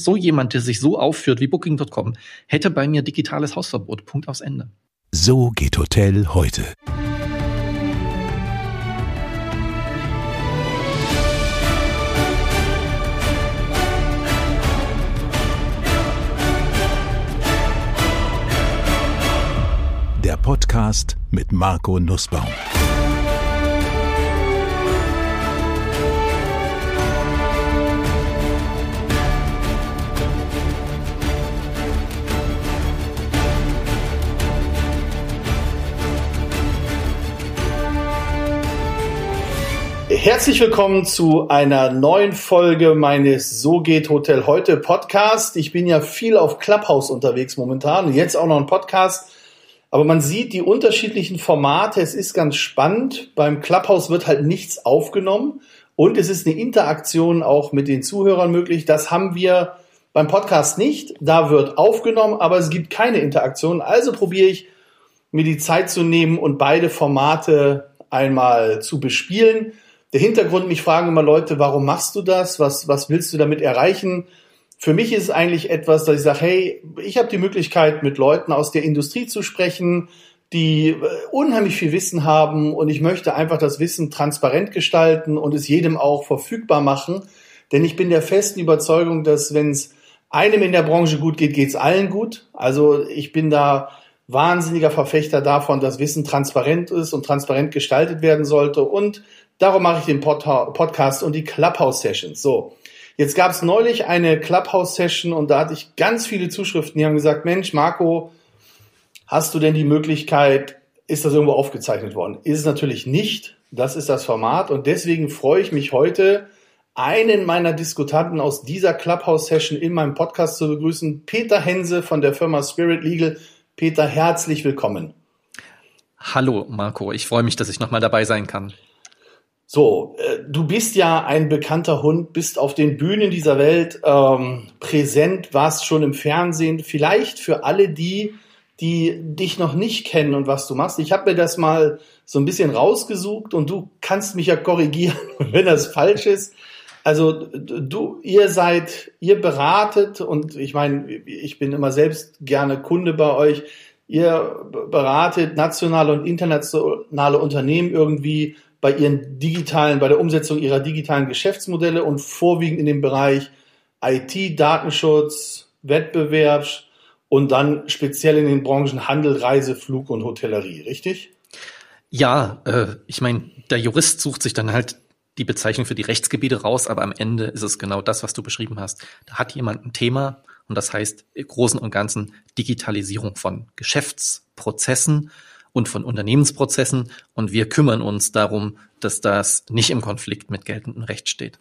So jemand, der sich so aufführt wie Booking.com, hätte bei mir digitales Hausverbot. Punkt aufs Ende. So geht Hotel heute. Der Podcast mit Marco Nussbaum. Herzlich willkommen zu einer neuen Folge meines So geht Hotel heute Podcast. Ich bin ja viel auf Clubhouse unterwegs momentan und jetzt auch noch ein Podcast. Aber man sieht die unterschiedlichen Formate. Es ist ganz spannend. Beim Clubhouse wird halt nichts aufgenommen und es ist eine Interaktion auch mit den Zuhörern möglich. Das haben wir beim Podcast nicht. Da wird aufgenommen, aber es gibt keine Interaktion. Also probiere ich, mir die Zeit zu nehmen und beide Formate einmal zu bespielen der Hintergrund, mich fragen immer Leute, warum machst du das? Was, was willst du damit erreichen? Für mich ist es eigentlich etwas, dass ich sage, hey, ich habe die Möglichkeit, mit Leuten aus der Industrie zu sprechen, die äh, unheimlich viel Wissen haben und ich möchte einfach das Wissen transparent gestalten und es jedem auch verfügbar machen. Denn ich bin der festen Überzeugung, dass wenn es einem in der Branche gut geht, geht es allen gut. Also ich bin da wahnsinniger Verfechter davon, dass Wissen transparent ist und transparent gestaltet werden sollte. Und Darum mache ich den Pod Podcast und die Clubhouse-Sessions. So, jetzt gab es neulich eine Clubhouse-Session und da hatte ich ganz viele Zuschriften, die haben gesagt, Mensch, Marco, hast du denn die Möglichkeit, ist das irgendwo aufgezeichnet worden? Ist es natürlich nicht. Das ist das Format und deswegen freue ich mich heute, einen meiner Diskutanten aus dieser Clubhouse-Session in meinem Podcast zu begrüßen, Peter Hense von der Firma Spirit Legal. Peter, herzlich willkommen. Hallo Marco, ich freue mich, dass ich nochmal dabei sein kann. So, äh, du bist ja ein bekannter Hund, bist auf den Bühnen dieser Welt ähm, präsent, warst schon im Fernsehen. Vielleicht für alle die, die dich noch nicht kennen und was du machst. Ich habe mir das mal so ein bisschen rausgesucht und du kannst mich ja korrigieren, wenn das falsch ist. Also du, ihr seid, ihr beratet und ich meine, ich bin immer selbst gerne Kunde bei euch. Ihr beratet nationale und internationale Unternehmen irgendwie bei ihren digitalen, bei der Umsetzung ihrer digitalen Geschäftsmodelle und vorwiegend in dem Bereich IT, Datenschutz, Wettbewerb und dann speziell in den Branchen Handel, Reise, Flug und Hotellerie, richtig? Ja, äh, ich meine, der Jurist sucht sich dann halt die Bezeichnung für die Rechtsgebiete raus, aber am Ende ist es genau das, was du beschrieben hast. Da hat jemand ein Thema und das heißt im Großen und Ganzen Digitalisierung von Geschäftsprozessen und von Unternehmensprozessen und wir kümmern uns darum, dass das nicht im Konflikt mit geltendem Recht steht.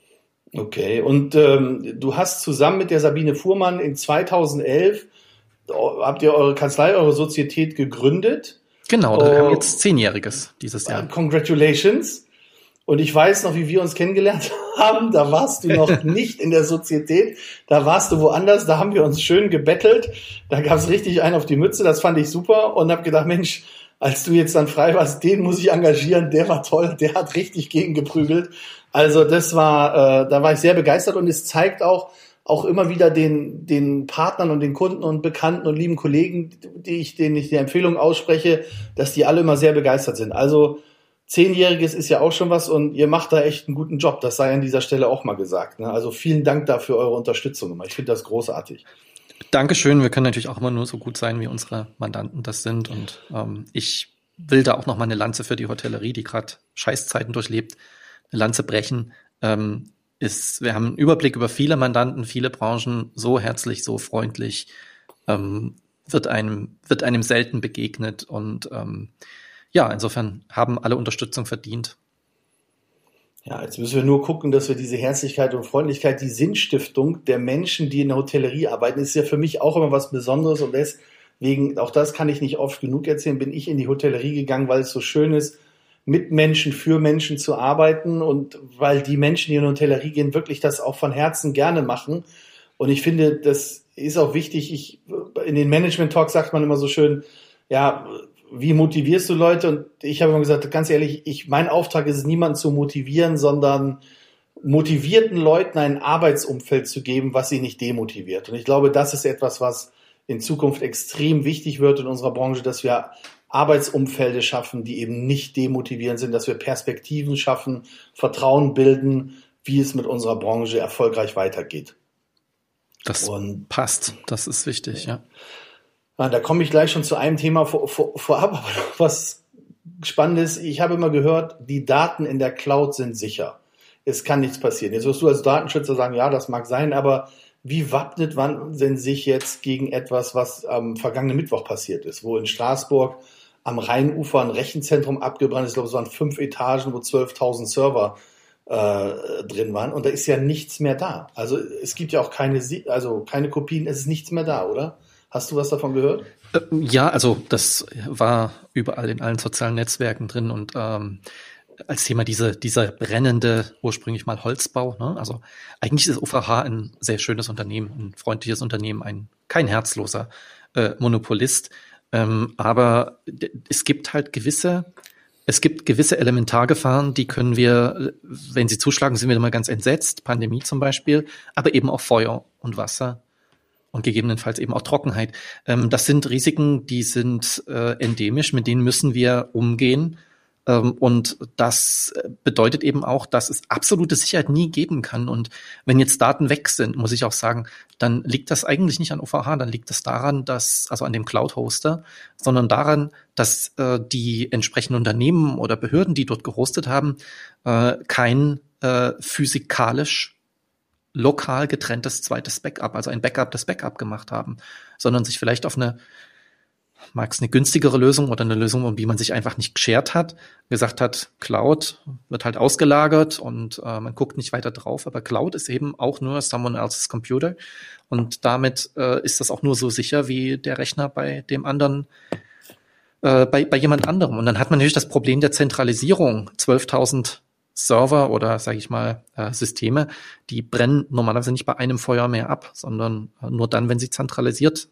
Okay, und ähm, du hast zusammen mit der Sabine Fuhrmann in 2011 habt ihr eure Kanzlei, eure Sozietät gegründet. Genau, wir haben jetzt zehnjähriges dieses Jahr. Congratulations. Und ich weiß noch, wie wir uns kennengelernt haben. Da warst du noch nicht in der Sozietät. Da warst du woanders. Da haben wir uns schön gebettelt. Da gab es richtig einen auf die Mütze. Das fand ich super. Und habe gedacht, Mensch, als du jetzt dann frei warst, den muss ich engagieren, der war toll, der hat richtig gegengeprügelt. Also das war, äh, da war ich sehr begeistert und es zeigt auch, auch immer wieder den, den Partnern und den Kunden und Bekannten und lieben Kollegen, die ich, denen ich die Empfehlung ausspreche, dass die alle immer sehr begeistert sind. Also Zehnjähriges ist ja auch schon was und ihr macht da echt einen guten Job. Das sei an dieser Stelle auch mal gesagt. Ne? Also vielen Dank dafür eure Unterstützung. Ich finde das großartig. Dankeschön. Wir können natürlich auch immer nur so gut sein, wie unsere Mandanten das sind. Und ähm, ich will da auch noch mal eine Lanze für die Hotellerie, die gerade Scheißzeiten durchlebt, eine Lanze brechen. Ähm, ist, wir haben einen Überblick über viele Mandanten, viele Branchen, so herzlich, so freundlich, ähm, wird einem, wird einem selten begegnet. Und ähm, ja, insofern haben alle Unterstützung verdient. Ja, jetzt müssen wir nur gucken, dass wir diese Herzlichkeit und Freundlichkeit, die Sinnstiftung der Menschen, die in der Hotellerie arbeiten, ist ja für mich auch immer was Besonderes und deswegen, auch das kann ich nicht oft genug erzählen, bin ich in die Hotellerie gegangen, weil es so schön ist, mit Menschen, für Menschen zu arbeiten und weil die Menschen, die in die Hotellerie gehen, wirklich das auch von Herzen gerne machen. Und ich finde, das ist auch wichtig. Ich, in den Management Talks sagt man immer so schön, ja, wie motivierst du Leute? Und ich habe immer gesagt, ganz ehrlich, ich, mein Auftrag ist es, niemanden zu motivieren, sondern motivierten Leuten ein Arbeitsumfeld zu geben, was sie nicht demotiviert. Und ich glaube, das ist etwas, was in Zukunft extrem wichtig wird in unserer Branche, dass wir Arbeitsumfelde schaffen, die eben nicht demotivierend sind, dass wir Perspektiven schaffen, Vertrauen bilden, wie es mit unserer Branche erfolgreich weitergeht. Das Und, passt, das ist wichtig, ja. ja. Da komme ich gleich schon zu einem Thema vor, vor, vorab, was spannend ist. Ich habe immer gehört, die Daten in der Cloud sind sicher. Es kann nichts passieren. Jetzt wirst du als Datenschützer sagen, ja, das mag sein, aber wie wappnet man denn sich jetzt gegen etwas, was am vergangenen Mittwoch passiert ist, wo in Straßburg am Rheinufer ein Rechenzentrum abgebrannt ist. Ich glaube, es waren fünf Etagen, wo 12.000 Server äh, drin waren. Und da ist ja nichts mehr da. Also es gibt ja auch keine, also keine Kopien, es ist nichts mehr da, oder? Hast du was davon gehört? Äh, ja, also das war überall in allen sozialen Netzwerken drin und ähm, als Thema diese, dieser brennende, ursprünglich mal Holzbau. Ne? Also eigentlich ist OVH ein sehr schönes Unternehmen, ein freundliches Unternehmen, ein kein herzloser äh, Monopolist. Ähm, aber es gibt halt gewisse, es gibt gewisse Elementargefahren, die können wir, wenn sie zuschlagen, sind wir immer ganz entsetzt, Pandemie zum Beispiel, aber eben auch Feuer und Wasser und gegebenenfalls eben auch Trockenheit. Ähm, das sind Risiken, die sind äh, endemisch, mit denen müssen wir umgehen. Ähm, und das bedeutet eben auch, dass es absolute Sicherheit nie geben kann. Und wenn jetzt Daten weg sind, muss ich auch sagen, dann liegt das eigentlich nicht an OVH, dann liegt es daran, dass, also an dem Cloud-Hoster, sondern daran, dass äh, die entsprechenden Unternehmen oder Behörden, die dort gehostet haben, äh, kein äh, physikalisch lokal getrenntes zweites Backup, also ein Backup des Backup gemacht haben, sondern sich vielleicht auf eine mag es eine günstigere Lösung oder eine Lösung, um die man sich einfach nicht geschert hat, gesagt hat, Cloud wird halt ausgelagert und äh, man guckt nicht weiter drauf, aber Cloud ist eben auch nur someone else's Computer und damit äh, ist das auch nur so sicher wie der Rechner bei dem anderen, äh, bei, bei jemand anderem. Und dann hat man natürlich das Problem der Zentralisierung. 12.000 Server oder sage ich mal äh, Systeme, die brennen normalerweise nicht bei einem Feuer mehr ab, sondern äh, nur dann, wenn sie zentralisiert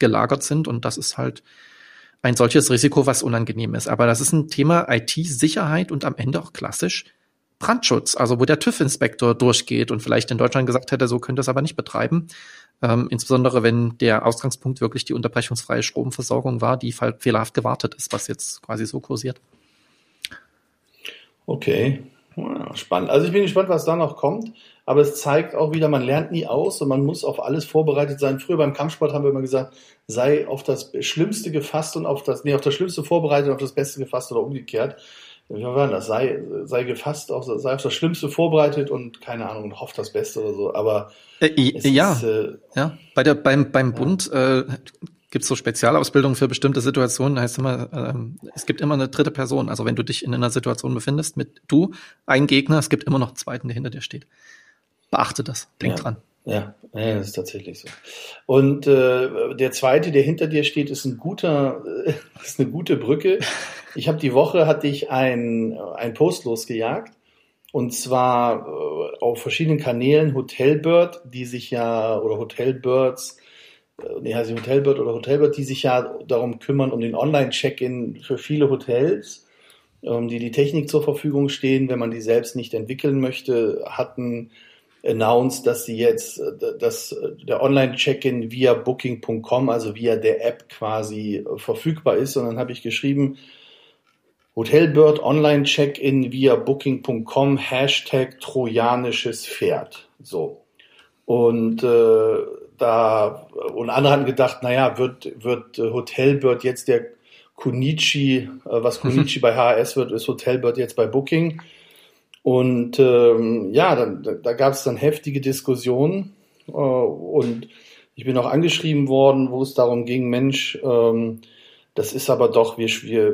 gelagert sind. Und das ist halt ein solches Risiko, was unangenehm ist. Aber das ist ein Thema IT-Sicherheit und am Ende auch klassisch Brandschutz, also wo der TÜV-Inspektor durchgeht und vielleicht in Deutschland gesagt hätte, so könnte es aber nicht betreiben. Ähm, insbesondere wenn der Ausgangspunkt wirklich die unterbrechungsfreie Stromversorgung war, die fehlerhaft gewartet ist, was jetzt quasi so kursiert. Okay, spannend. Also ich bin gespannt, was da noch kommt. Aber es zeigt auch wieder, man lernt nie aus und man muss auf alles vorbereitet sein. Früher beim Kampfsport haben wir immer gesagt, sei auf das Schlimmste gefasst und auf das, nee, auf das Schlimmste vorbereitet und auf das Beste gefasst oder umgekehrt. Wie war das? Sei, sei gefasst, auf, sei auf das Schlimmste vorbereitet und keine Ahnung, und hofft das Beste oder so. Aber äh, ja, ist, äh, ja, bei der beim beim ja. Bund äh, gibt es so Spezialausbildungen für bestimmte Situationen, heißt immer, ähm, es gibt immer eine dritte Person. Also wenn du dich in einer Situation befindest mit du, ein Gegner, es gibt immer noch einen zweiten, der hinter dir steht. Beachte das, denk ja. dran. Ja, ja, das ist tatsächlich so. Und äh, der zweite, der hinter dir steht, ist ein guter, äh, ist eine gute Brücke. Ich habe die Woche hatte ich ein, ein Post losgejagt und zwar äh, auf verschiedenen Kanälen Hotelbird, die sich ja oder Hotelbirds nee, heißt Hotelbird oder Hotelbird, die sich ja darum kümmern, um den Online-Check-In für viele Hotels, ähm, die die Technik zur Verfügung stehen, wenn man die selbst nicht entwickeln möchte, hatten announced, dass sie jetzt, äh, dass äh, der Online-Check-In via Booking.com, also via der App quasi verfügbar ist. Und dann habe ich geschrieben, Hotelbird Online Check-in via Booking.com Hashtag trojanisches Pferd. So. Und äh, da und andere haben gedacht, naja, wird, wird Hotelbird jetzt der Kunichi, äh, was Kunichi bei HRS wird, ist Hotelbird jetzt bei Booking. Und ähm, ja, dann, da gab es dann heftige Diskussionen äh, und ich bin auch angeschrieben worden, wo es darum ging, Mensch, ähm, das ist aber doch, wir,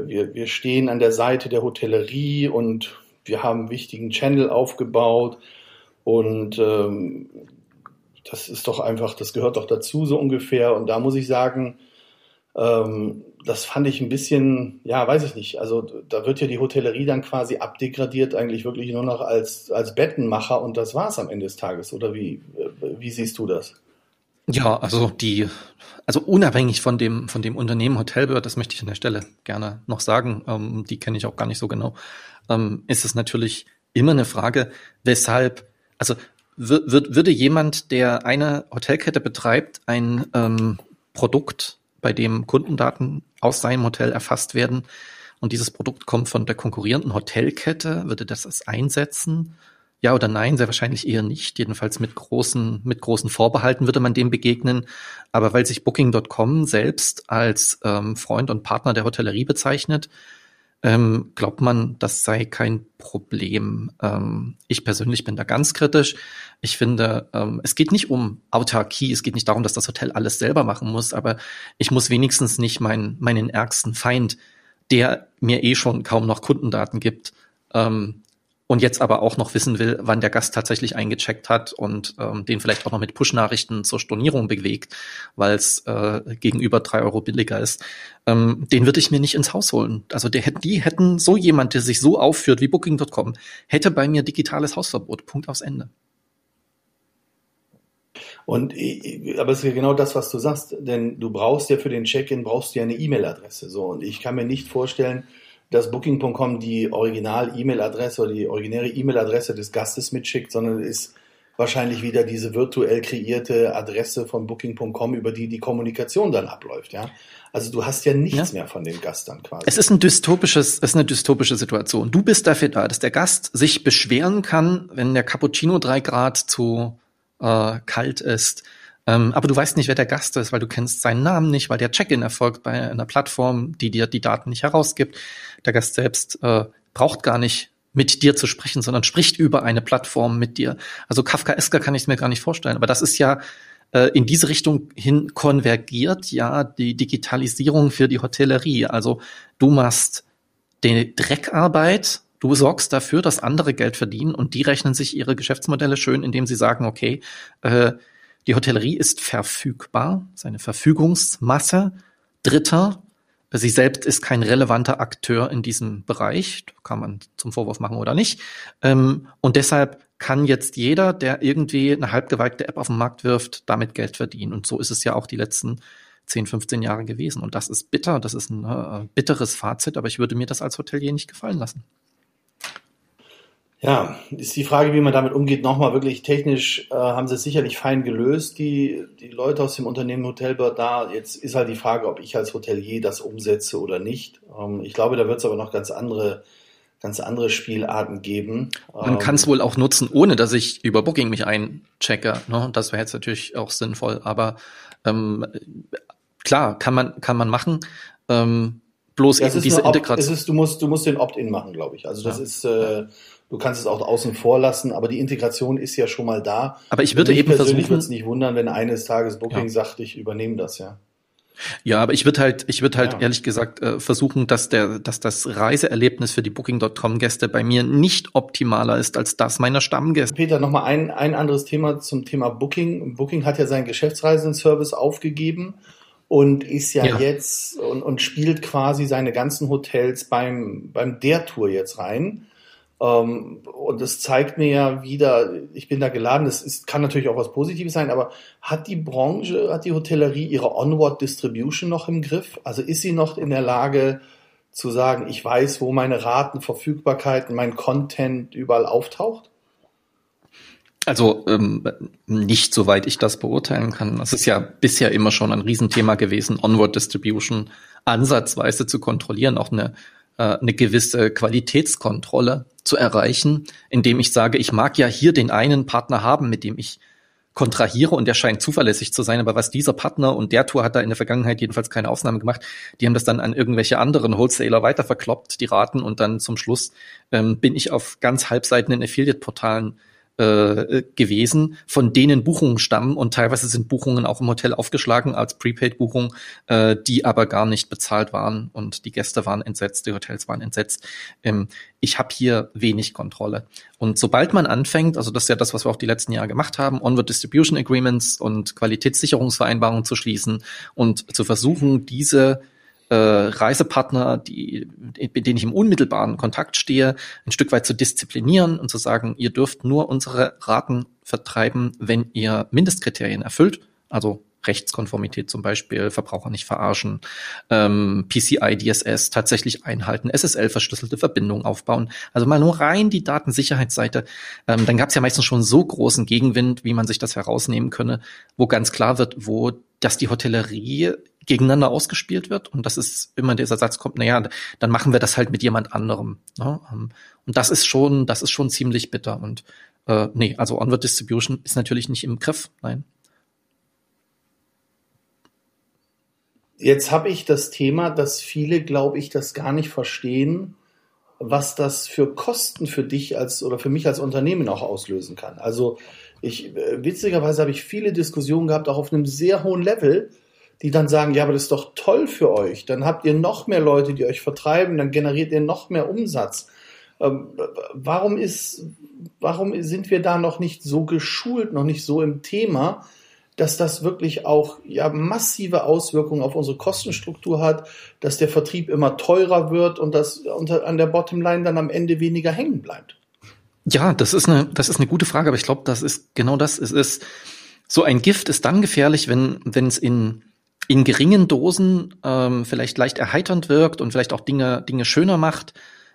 wir, wir stehen an der Seite der Hotellerie und wir haben einen wichtigen Channel aufgebaut und ähm, das ist doch einfach, das gehört doch dazu so ungefähr. Und da muss ich sagen, ähm, das fand ich ein bisschen, ja, weiß ich nicht. Also da wird ja die Hotellerie dann quasi abdegradiert, eigentlich wirklich nur noch als, als Bettenmacher und das war's am Ende des Tages. Oder wie, wie siehst du das? Ja, also die, also unabhängig von dem, von dem Unternehmen Hotelbird, das möchte ich an der Stelle gerne noch sagen, ähm, die kenne ich auch gar nicht so genau, ähm, ist es natürlich immer eine Frage, weshalb Also wird, würde jemand, der eine Hotelkette betreibt, ein ähm, Produkt, bei dem Kundendaten aus seinem Hotel erfasst werden und dieses Produkt kommt von der konkurrierenden Hotelkette, würde das es einsetzen? Ja oder nein? Sehr wahrscheinlich eher nicht. Jedenfalls mit großen, mit großen Vorbehalten würde man dem begegnen. Aber weil sich Booking.com selbst als ähm, Freund und Partner der Hotellerie bezeichnet, ähm, glaubt man, das sei kein Problem. Ähm, ich persönlich bin da ganz kritisch. Ich finde, ähm, es geht nicht um Autarkie, es geht nicht darum, dass das Hotel alles selber machen muss, aber ich muss wenigstens nicht mein, meinen ärgsten Feind, der mir eh schon kaum noch Kundendaten gibt, ähm, und jetzt aber auch noch wissen will, wann der Gast tatsächlich eingecheckt hat und ähm, den vielleicht auch noch mit Push-Nachrichten zur Stornierung bewegt, weil es äh, gegenüber drei Euro billiger ist, ähm, den würde ich mir nicht ins Haus holen. Also der, die hätten so jemand, der sich so aufführt wie Booking.com, hätte bei mir digitales Hausverbot. Punkt aufs Ende. Und aber es ist ja genau das, was du sagst, denn du brauchst ja für den Check-in brauchst du ja eine E-Mail-Adresse. So und ich kann mir nicht vorstellen, dass Booking.com die Original-E-Mail-Adresse oder die originäre E-Mail-Adresse des Gastes mitschickt, sondern ist wahrscheinlich wieder diese virtuell kreierte Adresse von Booking.com, über die die Kommunikation dann abläuft, ja. Also du hast ja nichts ja. mehr von dem Gast dann quasi. Es ist ein dystopisches, es ist eine dystopische Situation. Du bist dafür da, dass der Gast sich beschweren kann, wenn der Cappuccino drei Grad zu äh, kalt ist, ähm, aber du weißt nicht, wer der Gast ist, weil du kennst seinen Namen nicht, weil der Check-in erfolgt bei einer Plattform, die dir die Daten nicht herausgibt. Der Gast selbst äh, braucht gar nicht mit dir zu sprechen, sondern spricht über eine Plattform mit dir. Also Kafka-Esker kann ich mir gar nicht vorstellen. Aber das ist ja äh, in diese Richtung hin konvergiert ja die Digitalisierung für die Hotellerie. Also du machst die Dreckarbeit, du sorgst dafür, dass andere Geld verdienen und die rechnen sich ihre Geschäftsmodelle schön, indem sie sagen, okay, äh, die Hotellerie ist verfügbar, seine Verfügungsmasse. Dritter, sie selbst ist kein relevanter Akteur in diesem Bereich, kann man zum Vorwurf machen oder nicht. Ähm, und deshalb kann jetzt jeder, der irgendwie eine halbgeweigte App auf den Markt wirft, damit Geld verdienen. Und so ist es ja auch die letzten 10, 15 Jahre gewesen. Und das ist bitter, das ist ein äh, bitteres Fazit, aber ich würde mir das als Hotelier nicht gefallen lassen. Ja, ist die Frage, wie man damit umgeht, nochmal wirklich technisch äh, haben sie es sicherlich fein gelöst, die, die Leute aus dem Unternehmen Hotelbird da. Jetzt ist halt die Frage, ob ich als Hotelier das umsetze oder nicht. Ähm, ich glaube, da wird es aber noch ganz andere, ganz andere Spielarten geben. Man ähm, kann es wohl auch nutzen, ohne dass ich über Booking mich einchecke. Ne? Das wäre jetzt natürlich auch sinnvoll, aber ähm, klar, kann man, kann man machen. Ähm, bloß ja, eben diese Integration. du musst, du musst den Opt-in machen, glaube ich. Also das ja. ist, äh, Du kannst es auch außen vor lassen, aber die Integration ist ja schon mal da. Aber ich würde eben versuchen. Ich würde es nicht wundern, wenn eines Tages Booking ja. sagt, ich übernehme das, ja. Ja, aber ich würde halt, ich würde halt ja. ehrlich gesagt äh, versuchen, dass der, dass das Reiseerlebnis für die Booking.com-Gäste bei mir nicht optimaler ist als das meiner Stammgäste. Peter, nochmal ein, ein anderes Thema zum Thema Booking. Booking hat ja seinen Geschäftsreisenservice aufgegeben und ist ja, ja, jetzt und, und spielt quasi seine ganzen Hotels beim, beim der Tour jetzt rein. Ähm, und es zeigt mir ja wieder, ich bin da geladen, das ist, kann natürlich auch was Positives sein, aber hat die Branche, hat die Hotellerie ihre Onward Distribution noch im Griff? Also ist sie noch in der Lage zu sagen, ich weiß, wo meine Raten, Verfügbarkeiten, mein Content überall auftaucht? Also ähm, nicht soweit ich das beurteilen kann. Das ist ja bisher immer schon ein Riesenthema gewesen, Onward Distribution ansatzweise zu kontrollieren, auch eine äh, eine gewisse Qualitätskontrolle zu erreichen, indem ich sage, ich mag ja hier den einen Partner haben, mit dem ich kontrahiere und der scheint zuverlässig zu sein, aber was dieser Partner und der Tour hat da in der Vergangenheit jedenfalls keine Ausnahme gemacht, die haben das dann an irgendwelche anderen Wholesaler weiterverkloppt, die Raten. Und dann zum Schluss ähm, bin ich auf ganz halbseitenden Affiliate-Portalen äh, gewesen, von denen Buchungen stammen und teilweise sind Buchungen auch im Hotel aufgeschlagen als Prepaid-Buchung, äh, die aber gar nicht bezahlt waren und die Gäste waren entsetzt, die Hotels waren entsetzt. Ähm, ich habe hier wenig Kontrolle. Und sobald man anfängt, also das ist ja das, was wir auch die letzten Jahre gemacht haben, Onward Distribution Agreements und Qualitätssicherungsvereinbarungen zu schließen und zu versuchen, diese äh, Reisepartner, die, mit denen ich im unmittelbaren Kontakt stehe, ein Stück weit zu disziplinieren und zu sagen, ihr dürft nur unsere Raten vertreiben, wenn ihr Mindestkriterien erfüllt. Also Rechtskonformität zum Beispiel, Verbraucher nicht verarschen, ähm, PCI DSS tatsächlich einhalten, SSL verschlüsselte Verbindungen aufbauen. Also mal nur rein die Datensicherheitsseite. Ähm, dann gab es ja meistens schon so großen Gegenwind, wie man sich das herausnehmen könne, wo ganz klar wird, wo dass die Hotellerie gegeneinander ausgespielt wird und das ist immer dieser Satz kommt, naja, dann machen wir das halt mit jemand anderem. Ne? Ähm, und das ist schon, das ist schon ziemlich bitter und äh, nee, also Onward Distribution ist natürlich nicht im Griff, nein. Jetzt habe ich das Thema, dass viele, glaube ich, das gar nicht verstehen, was das für Kosten für dich als oder für mich als Unternehmen auch auslösen kann. Also ich äh, witzigerweise habe ich viele Diskussionen gehabt, auch auf einem sehr hohen Level, die dann sagen, ja, aber das ist doch toll für euch. Dann habt ihr noch mehr Leute, die euch vertreiben, dann generiert ihr noch mehr Umsatz. Ähm, warum ist, warum sind wir da noch nicht so geschult, noch nicht so im Thema, dass das wirklich auch ja massive Auswirkungen auf unsere Kostenstruktur hat, dass der Vertrieb immer teurer wird und dass an der Bottomline dann am Ende weniger hängen bleibt. Ja, das ist eine, das ist eine gute Frage, aber ich glaube, das ist genau das. Es ist so ein Gift ist dann gefährlich, wenn wenn es in in geringen Dosen ähm, vielleicht leicht erheiternd wirkt und vielleicht auch Dinge Dinge schöner macht.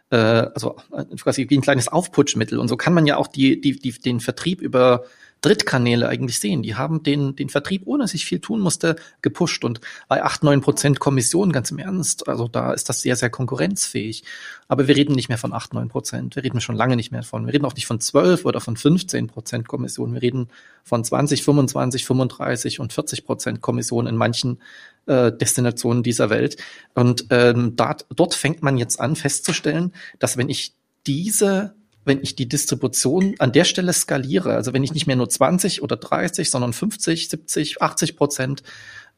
Äh, also äh, quasi wie ein kleines Aufputschmittel. Und so kann man ja auch die, die, die den Vertrieb über Drittkanäle eigentlich sehen. Die haben den, den Vertrieb, ohne sich viel tun musste, gepusht. Und bei acht neun Prozent Kommission, ganz im Ernst, also da ist das sehr, sehr konkurrenzfähig. Aber wir reden nicht mehr von acht neun Prozent. Wir reden schon lange nicht mehr von. Wir reden auch nicht von 12 oder von 15 Prozent Kommission. Wir reden von 20, 25, 35 und 40 Prozent Kommission in manchen äh, Destinationen dieser Welt. Und ähm, dort, dort fängt man jetzt an festzustellen, dass wenn ich diese wenn ich die Distribution an der Stelle skaliere, also wenn ich nicht mehr nur 20 oder 30, sondern 50, 70, 80 Prozent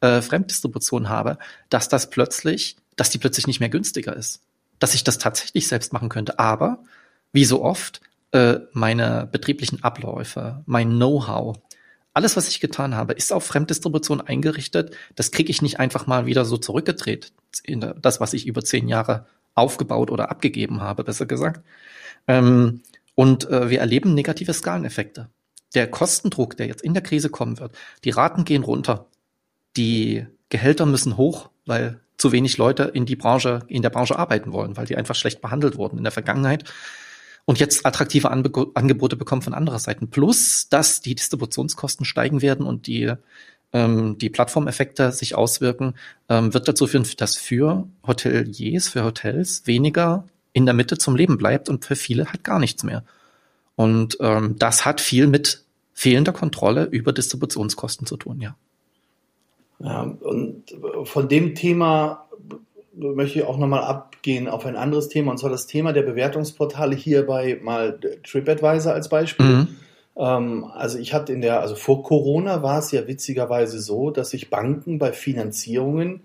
äh, Fremddistribution habe, dass das plötzlich, dass die plötzlich nicht mehr günstiger ist. Dass ich das tatsächlich selbst machen könnte. Aber, wie so oft, äh, meine betrieblichen Abläufe, mein Know-how, alles, was ich getan habe, ist auf Fremddistribution eingerichtet. Das kriege ich nicht einfach mal wieder so zurückgedreht. Das, was ich über zehn Jahre aufgebaut oder abgegeben habe, besser gesagt. Ähm, und äh, wir erleben negative Skaleneffekte. Der Kostendruck, der jetzt in der Krise kommen wird, die Raten gehen runter, die Gehälter müssen hoch, weil zu wenig Leute in die Branche, in der Branche arbeiten wollen, weil die einfach schlecht behandelt wurden in der Vergangenheit und jetzt attraktive Anbe Angebote bekommen von anderer Seiten. Plus, dass die Distributionskosten steigen werden und die, ähm, die Plattformeffekte sich auswirken, ähm, wird dazu führen, dass für Hoteliers, für Hotels weniger in der Mitte zum Leben bleibt und für viele halt gar nichts mehr. Und ähm, das hat viel mit fehlender Kontrolle über Distributionskosten zu tun, ja. Ja, und von dem Thema möchte ich auch nochmal abgehen auf ein anderes Thema, und zwar das Thema der Bewertungsportale hierbei mal TripAdvisor als Beispiel. Mhm. Ähm, also ich hatte in der, also vor Corona war es ja witzigerweise so, dass sich Banken bei Finanzierungen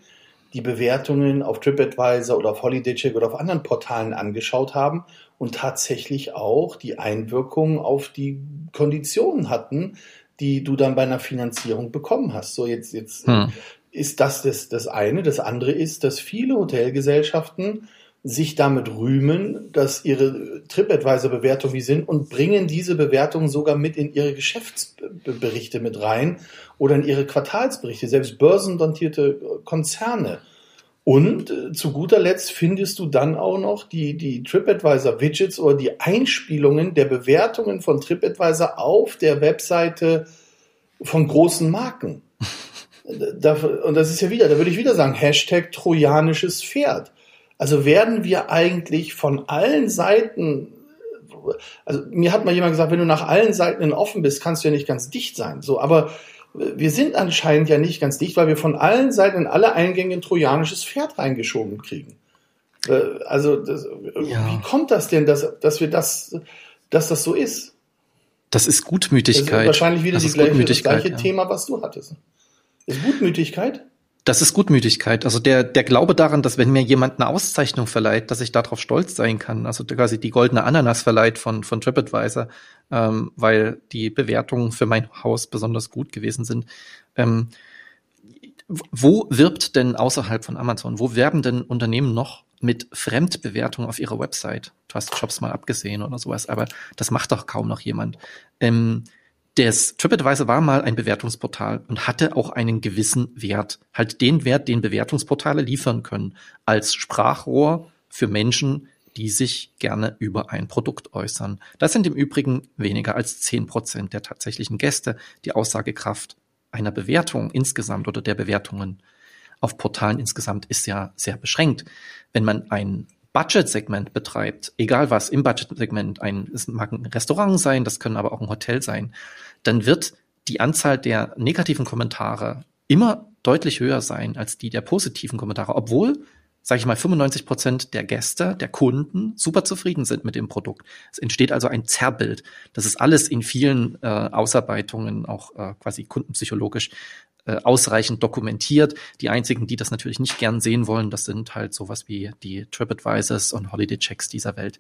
die Bewertungen auf TripAdvisor oder auf HolidayCheck oder auf anderen Portalen angeschaut haben und tatsächlich auch die Einwirkungen auf die Konditionen hatten, die du dann bei einer Finanzierung bekommen hast. So jetzt, jetzt hm. ist das, das das eine. Das andere ist, dass viele Hotelgesellschaften sich damit rühmen, dass ihre TripAdvisor-Bewertungen wie sind und bringen diese Bewertungen sogar mit in ihre Geschäftsberichte mit rein oder in ihre Quartalsberichte, selbst börsendotierte Konzerne. Und äh, zu guter Letzt findest du dann auch noch die, die TripAdvisor-Widgets oder die Einspielungen der Bewertungen von TripAdvisor auf der Webseite von großen Marken. Da, und das ist ja wieder, da würde ich wieder sagen, Hashtag trojanisches Pferd. Also werden wir eigentlich von allen Seiten, also mir hat mal jemand gesagt, wenn du nach allen Seiten offen bist, kannst du ja nicht ganz dicht sein. So, aber wir sind anscheinend ja nicht ganz dicht, weil wir von allen Seiten in alle Eingänge ein trojanisches Pferd reingeschoben kriegen. Äh, also das, ja. wie kommt das denn, dass, dass wir das, dass das so ist? Das ist Gutmütigkeit. Das ist wahrscheinlich wieder das, gleiche, das gleiche ja. Thema, was du hattest. Ist Gutmütigkeit? Das ist Gutmütigkeit. Also der, der Glaube daran, dass wenn mir jemand eine Auszeichnung verleiht, dass ich darauf stolz sein kann. Also quasi die goldene Ananas verleiht von, von TripAdvisor, ähm, weil die Bewertungen für mein Haus besonders gut gewesen sind. Ähm, wo wirbt denn außerhalb von Amazon, wo werben denn Unternehmen noch mit Fremdbewertungen auf ihrer Website? Du hast Jobs mal abgesehen oder sowas, aber das macht doch kaum noch jemand. Ähm, das TripAdvisor war mal ein Bewertungsportal und hatte auch einen gewissen Wert. Halt den Wert, den Bewertungsportale liefern können. Als Sprachrohr für Menschen, die sich gerne über ein Produkt äußern. Das sind im Übrigen weniger als zehn Prozent der tatsächlichen Gäste. Die Aussagekraft einer Bewertung insgesamt oder der Bewertungen auf Portalen insgesamt ist ja sehr beschränkt. Wenn man ein Budget-Segment betreibt, egal was im Budget-Segment, ein, es mag ein Restaurant sein, das können aber auch ein Hotel sein, dann wird die Anzahl der negativen Kommentare immer deutlich höher sein als die der positiven Kommentare, obwohl, sage ich mal, 95 Prozent der Gäste, der Kunden super zufrieden sind mit dem Produkt. Es entsteht also ein Zerrbild. Das ist alles in vielen äh, Ausarbeitungen auch äh, quasi kundenpsychologisch äh, ausreichend dokumentiert. Die einzigen, die das natürlich nicht gern sehen wollen, das sind halt sowas wie die TripAdvisors und Holiday Checks dieser Welt.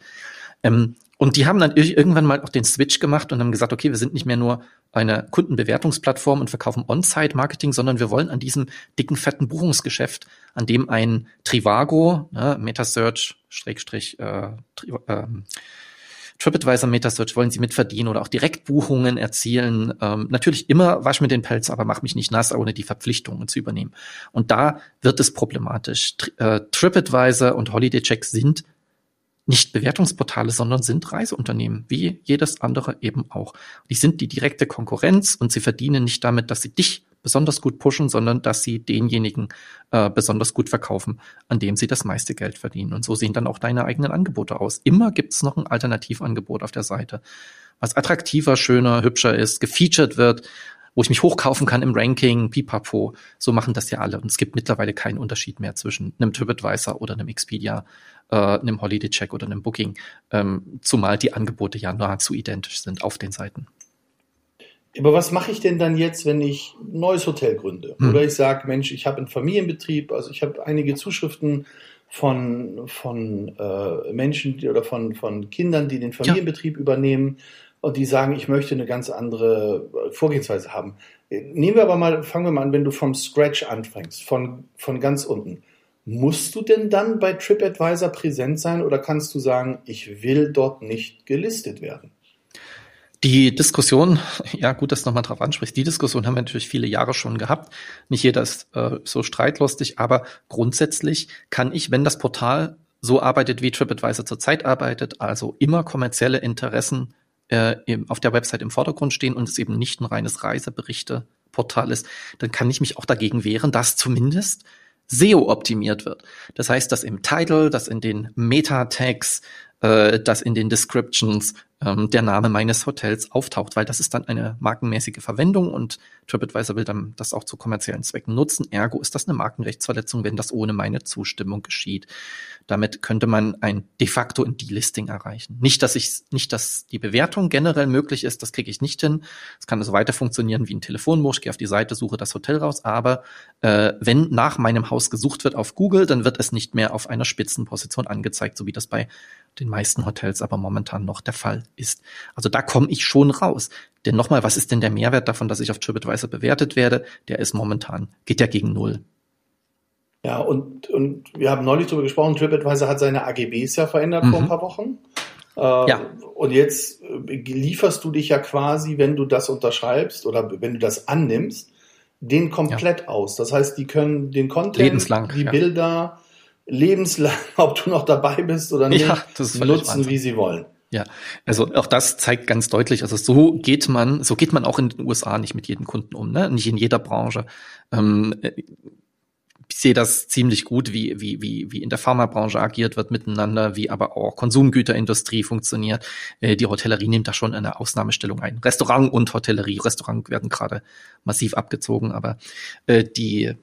Ähm, und die haben dann irgendwann mal auch den Switch gemacht und haben gesagt, okay, wir sind nicht mehr nur eine Kundenbewertungsplattform und verkaufen On-Site-Marketing, sondern wir wollen an diesem dicken, fetten Buchungsgeschäft, an dem ein Trivago, ne, Metasearch, Schrägstrich, äh, Tri äh, TripAdvisor Metasearch wollen sie mitverdienen oder auch Direktbuchungen erzielen. Ähm, natürlich immer wasch mir den Pelz, aber mach mich nicht nass, ohne die Verpflichtungen zu übernehmen. Und da wird es problematisch. Tri äh, TripAdvisor und Holiday Check sind nicht Bewertungsportale, sondern sind Reiseunternehmen, wie jedes andere eben auch. Die sind die direkte Konkurrenz und sie verdienen nicht damit, dass sie dich besonders gut pushen, sondern dass sie denjenigen äh, besonders gut verkaufen, an dem sie das meiste Geld verdienen. Und so sehen dann auch deine eigenen Angebote aus. Immer gibt es noch ein Alternativangebot auf der Seite, was attraktiver, schöner, hübscher ist, gefeatured wird, wo ich mich hochkaufen kann im Ranking, pipapo. So machen das ja alle. Und es gibt mittlerweile keinen Unterschied mehr zwischen einem TripAdvisor oder einem Expedia, äh, einem Holiday Check oder einem Booking, ähm, zumal die Angebote ja nahezu identisch sind auf den Seiten. Aber was mache ich denn dann jetzt, wenn ich ein neues Hotel gründe? Hm. Oder ich sage, Mensch, ich habe einen Familienbetrieb, also ich habe einige Zuschriften von, von äh, Menschen die, oder von, von Kindern, die den Familienbetrieb ja. übernehmen und die sagen, ich möchte eine ganz andere Vorgehensweise haben. Nehmen wir aber mal, fangen wir mal an, wenn du vom Scratch anfängst, von, von ganz unten. Musst du denn dann bei TripAdvisor präsent sein oder kannst du sagen, ich will dort nicht gelistet werden? Die Diskussion, ja gut, dass du nochmal drauf ansprichst, die Diskussion haben wir natürlich viele Jahre schon gehabt. Nicht jeder ist äh, so streitlustig, aber grundsätzlich kann ich, wenn das Portal so arbeitet, wie TripAdvisor zurzeit arbeitet, also immer kommerzielle Interessen äh, auf der Website im Vordergrund stehen und es eben nicht ein reines Reiseberichteportal ist, dann kann ich mich auch dagegen wehren, dass zumindest SEO optimiert wird. Das heißt, dass im Title, dass in den Meta-Tags, äh, dass in den Descriptions ähm, der Name meines Hotels auftaucht, weil das ist dann eine markenmäßige Verwendung und TripAdvisor will dann das auch zu kommerziellen Zwecken nutzen. Ergo ist das eine Markenrechtsverletzung, wenn das ohne meine Zustimmung geschieht. Damit könnte man ein de facto ein Delisting erreichen. Nicht, dass ich, nicht, dass die Bewertung generell möglich ist, das kriege ich nicht hin. Es kann also weiter funktionieren wie ein Telefonbuch. Ich gehe auf die Seite, suche das Hotel raus, aber äh, wenn nach meinem Haus gesucht wird auf Google, dann wird es nicht mehr auf einer Spitzenposition angezeigt, so wie das bei den meisten Hotels aber momentan noch der Fall ist. Also da komme ich schon raus. Denn nochmal, was ist denn der Mehrwert davon, dass ich auf TripAdvisor bewertet werde? Der ist momentan, geht ja gegen Null. Ja, und, und wir haben neulich darüber gesprochen, TripAdvisor hat seine AGBs ja verändert mhm. vor ein paar Wochen. Äh, ja. Und jetzt äh, lieferst du dich ja quasi, wenn du das unterschreibst oder wenn du das annimmst, den komplett ja. aus. Das heißt, die können den Content, Lebenslang, die ja. Bilder lebenslang, ob du noch dabei bist oder nicht, ja, nutzen, wie sie wollen. Ja, also auch das zeigt ganz deutlich, also so geht man, so geht man auch in den USA nicht mit jedem Kunden um, ne? Nicht in jeder Branche. Ähm, ich sehe das ziemlich gut, wie, wie, wie, wie in der Pharmabranche agiert wird miteinander, wie aber auch Konsumgüterindustrie funktioniert. Äh, die Hotellerie nimmt da schon eine Ausnahmestellung ein. Restaurant und Hotellerie. Restaurant werden gerade massiv abgezogen, aber äh, die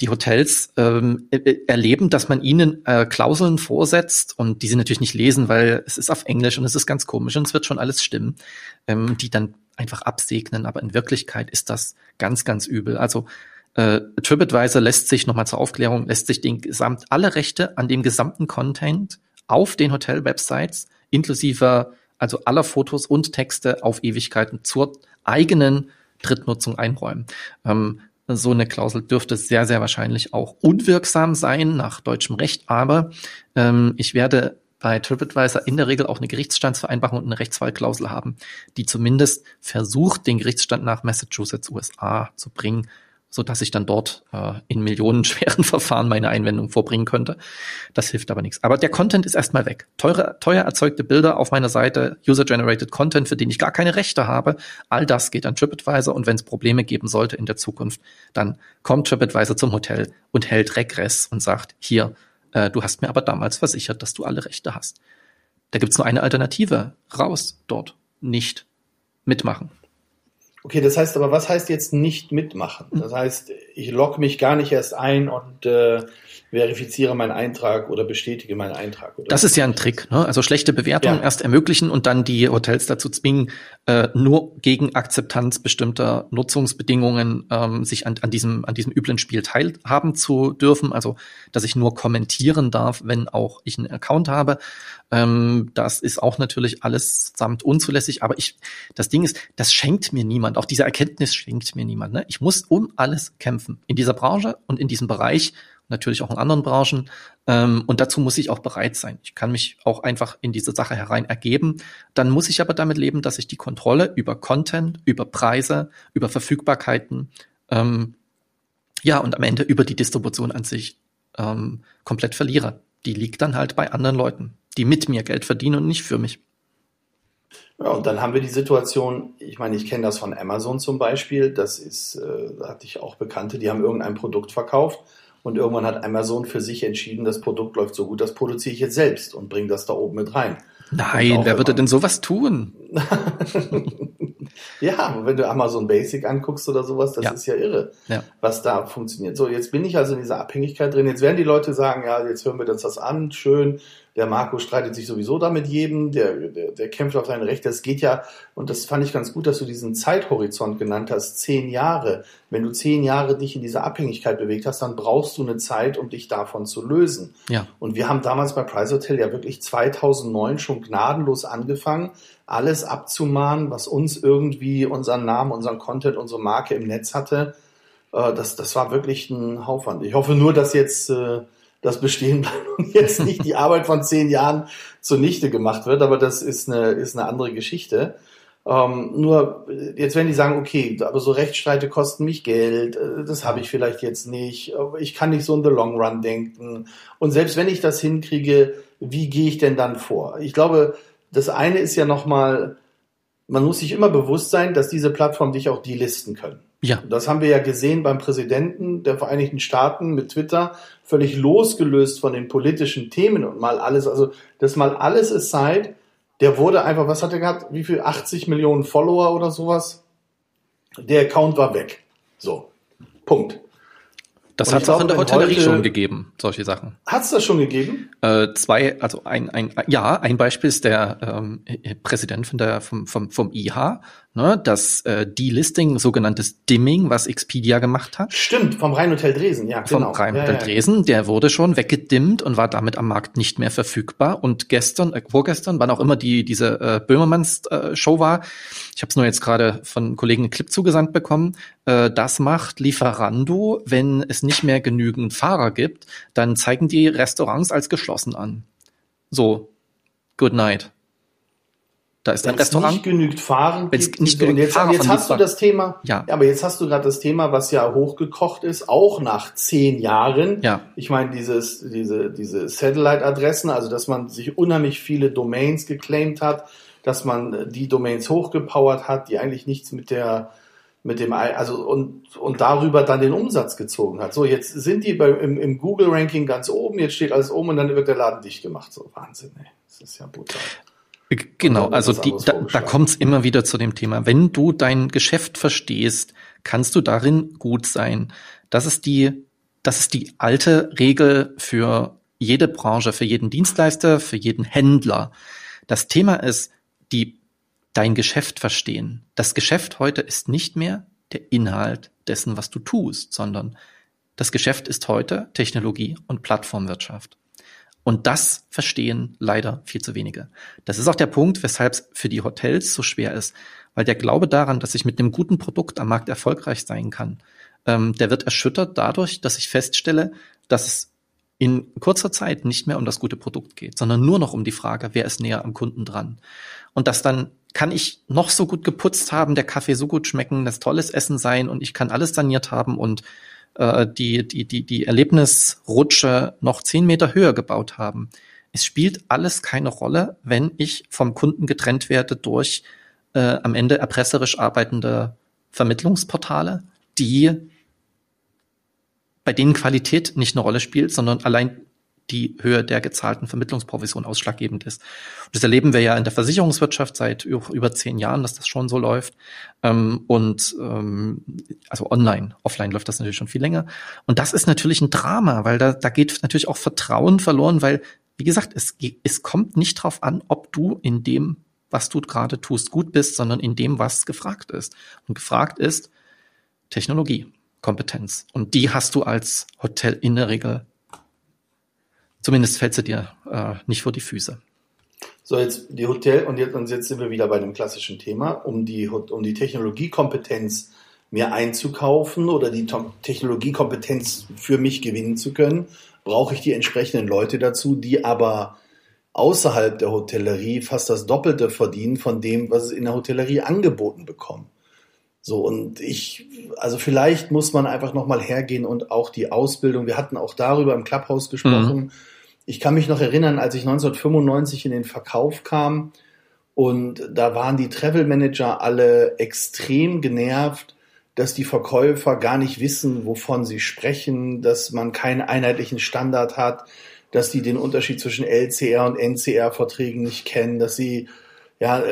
die Hotels ähm, äh, äh, erleben, dass man ihnen äh, Klauseln vorsetzt und die sie natürlich nicht lesen, weil es ist auf Englisch und es ist ganz komisch und es wird schon alles stimmen, ähm, die dann einfach absegnen. Aber in Wirklichkeit ist das ganz, ganz übel. Also äh, TripAdvisor lässt sich nochmal zur Aufklärung, lässt sich den gesamt alle Rechte an dem gesamten Content auf den Hotel-Websites inklusive also aller Fotos und Texte auf Ewigkeiten zur eigenen Drittnutzung einräumen. Ähm, so eine Klausel dürfte sehr, sehr wahrscheinlich auch unwirksam sein nach deutschem Recht, aber ähm, ich werde bei TripAdvisor in der Regel auch eine Gerichtsstandsvereinbarung und eine Rechtsfallklausel haben, die zumindest versucht, den Gerichtsstand nach Massachusetts, USA zu bringen so dass ich dann dort äh, in millionenschweren Verfahren meine Einwendung vorbringen könnte. Das hilft aber nichts. Aber der Content ist erstmal weg. Teure, teuer erzeugte Bilder auf meiner Seite, User-Generated Content, für den ich gar keine Rechte habe, all das geht an TripAdvisor und wenn es Probleme geben sollte in der Zukunft, dann kommt TripAdvisor zum Hotel und hält Regress und sagt, hier, äh, du hast mir aber damals versichert, dass du alle Rechte hast. Da gibt's nur eine Alternative. Raus dort. Nicht mitmachen. Okay, das heißt aber, was heißt jetzt nicht mitmachen? Das heißt, ich logge mich gar nicht erst ein und äh, verifiziere meinen Eintrag oder bestätige meinen Eintrag. Das ist ja ein Trick. Ne? Also schlechte Bewertungen ja. erst ermöglichen und dann die Hotels dazu zwingen, äh, nur gegen Akzeptanz bestimmter Nutzungsbedingungen ähm, sich an, an, diesem, an diesem üblen Spiel teilhaben zu dürfen. Also, dass ich nur kommentieren darf, wenn auch ich einen Account habe. Ähm, das ist auch natürlich alles samt unzulässig. Aber ich, das Ding ist, das schenkt mir niemand. Auch diese Erkenntnis schenkt mir niemand. Ne? Ich muss um alles kämpfen. In dieser Branche und in diesem Bereich natürlich auch in anderen Branchen. Ähm, und dazu muss ich auch bereit sein. Ich kann mich auch einfach in diese Sache herein ergeben. Dann muss ich aber damit leben, dass ich die Kontrolle über Content, über Preise, über Verfügbarkeiten, ähm, ja, und am Ende über die Distribution an sich ähm, komplett verliere. Die liegt dann halt bei anderen Leuten, die mit mir Geld verdienen und nicht für mich. Ja, und dann haben wir die Situation, ich meine, ich kenne das von Amazon zum Beispiel, das ist, äh, da hatte ich auch Bekannte, die haben irgendein Produkt verkauft und irgendwann hat Amazon für sich entschieden, das Produkt läuft so gut, das produziere ich jetzt selbst und bringe das da oben mit rein. Nein, wer würde denn sowas tun? ja, wenn du Amazon Basic anguckst oder sowas, das ja. ist ja irre, ja. was da funktioniert. So, jetzt bin ich also in dieser Abhängigkeit drin. Jetzt werden die Leute sagen, ja, jetzt hören wir uns das an, schön, der Marco streitet sich sowieso da mit jedem, der, der, der kämpft auf seine Rechte. Es geht ja, und das fand ich ganz gut, dass du diesen Zeithorizont genannt hast, zehn Jahre. Wenn du zehn Jahre dich in dieser Abhängigkeit bewegt hast, dann brauchst du eine Zeit, um dich davon zu lösen. Ja. Und wir haben damals bei Price Hotel ja wirklich 2009 schon gnadenlos angefangen, alles abzumahnen, was uns irgendwie unseren Namen, unseren Content, unsere Marke im Netz hatte. Äh, das, das war wirklich ein Aufwand. Ich hoffe nur, dass jetzt äh, das Bestehen bleibt und jetzt nicht die Arbeit von zehn Jahren zunichte gemacht wird, aber das ist eine, ist eine andere Geschichte. Ähm, nur jetzt werden die sagen, okay, aber so Rechtsstreite kosten mich Geld, äh, das habe ich vielleicht jetzt nicht, ich kann nicht so in the long run denken. Und selbst wenn ich das hinkriege, wie gehe ich denn dann vor? Ich glaube, das eine ist ja nochmal, man muss sich immer bewusst sein, dass diese Plattformen dich auch delisten können. Ja. Das haben wir ja gesehen beim Präsidenten der Vereinigten Staaten mit Twitter, völlig losgelöst von den politischen Themen und mal alles, also das mal alles aside, der wurde einfach, was hat er gehabt? Wie viel? 80 Millionen Follower oder sowas? Der Account war weg. So. Punkt. Das hat es auch in der Hotellerie schon gegeben, solche Sachen. Hat es das schon gegeben? Äh, zwei, also ein, ein, ja, ein Beispiel ist der ähm, Präsident von der, vom, vom, vom IH, ne, das äh, Delisting, sogenanntes Dimming, was Expedia gemacht hat. Stimmt, vom Rheinhotel Dresden, ja, genau. Vom Rheinhotel ja, ja. Dresden, der wurde schon weggedimmt und war damit am Markt nicht mehr verfügbar. Und gestern, äh, vorgestern, wann auch immer die diese äh, Böhmermanns äh, Show war, ich habe es nur jetzt gerade von Kollegen einen Clip zugesandt bekommen, äh, das macht Lieferando, wenn es nicht mehr genügend Fahrer gibt, dann zeigen die Restaurants als geschlossen an. So, good night. Da ist ein Restaurant. nicht genügt Fahren Wenn es nicht genügt jetzt, Fahrer jetzt hast du das Thema. Ja. ja. aber jetzt hast du gerade das Thema, was ja hochgekocht ist, auch nach zehn Jahren. Ja. Ich meine, dieses, diese, diese Satellite-Adressen, also dass man sich unheimlich viele Domains geclaimed hat, dass man die Domains hochgepowert hat, die eigentlich nichts mit der mit dem also und und darüber dann den Umsatz gezogen hat. So jetzt sind die bei, im, im Google Ranking ganz oben, jetzt steht alles oben und dann wird der Laden dicht gemacht. So Wahnsinn, ey. Das ist ja brutal. Genau, also die, da, da kommt es immer wieder zu dem Thema. Wenn du dein Geschäft verstehst, kannst du darin gut sein. Das ist die, das ist die alte Regel für jede Branche, für jeden Dienstleister, für jeden Händler. Das Thema ist, die dein Geschäft verstehen. Das Geschäft heute ist nicht mehr der Inhalt dessen, was du tust, sondern das Geschäft ist heute Technologie und Plattformwirtschaft. Und das verstehen leider viel zu wenige. Das ist auch der Punkt, weshalb es für die Hotels so schwer ist, weil der Glaube daran, dass ich mit einem guten Produkt am Markt erfolgreich sein kann, ähm, der wird erschüttert dadurch, dass ich feststelle, dass es in kurzer Zeit nicht mehr um das gute Produkt geht, sondern nur noch um die Frage, wer ist näher am Kunden dran. Und das dann kann ich noch so gut geputzt haben, der Kaffee so gut schmecken, das tolles Essen sein und ich kann alles saniert haben und äh, die, die, die, die Erlebnisrutsche noch zehn Meter höher gebaut haben. Es spielt alles keine Rolle, wenn ich vom Kunden getrennt werde durch äh, am Ende erpresserisch arbeitende Vermittlungsportale, die bei denen Qualität nicht eine Rolle spielt, sondern allein die Höhe der gezahlten Vermittlungsprovision ausschlaggebend ist. Das erleben wir ja in der Versicherungswirtschaft seit über zehn Jahren, dass das schon so läuft. Ähm, und ähm, also online, offline läuft das natürlich schon viel länger. Und das ist natürlich ein Drama, weil da, da geht natürlich auch Vertrauen verloren, weil, wie gesagt, es, es kommt nicht drauf an, ob du in dem, was du gerade tust, gut bist, sondern in dem, was gefragt ist. Und gefragt ist Technologie. Kompetenz. Und die hast du als Hotel in der Regel Zumindest fällt sie dir äh, nicht vor die Füße. So, jetzt die Hotel, und jetzt, und jetzt sind wir wieder bei dem klassischen Thema, um die, um die Technologiekompetenz mir einzukaufen oder die Technologiekompetenz für mich gewinnen zu können, brauche ich die entsprechenden Leute dazu, die aber außerhalb der Hotellerie fast das Doppelte verdienen von dem, was es in der Hotellerie angeboten bekommen. So, und ich, also vielleicht muss man einfach nochmal hergehen und auch die Ausbildung, wir hatten auch darüber im Clubhouse gesprochen, mhm ich kann mich noch erinnern, als ich 1995 in den Verkauf kam und da waren die Travel Manager alle extrem genervt, dass die Verkäufer gar nicht wissen, wovon sie sprechen, dass man keinen einheitlichen Standard hat, dass die den Unterschied zwischen LCR und NCR Verträgen nicht kennen, dass sie ja,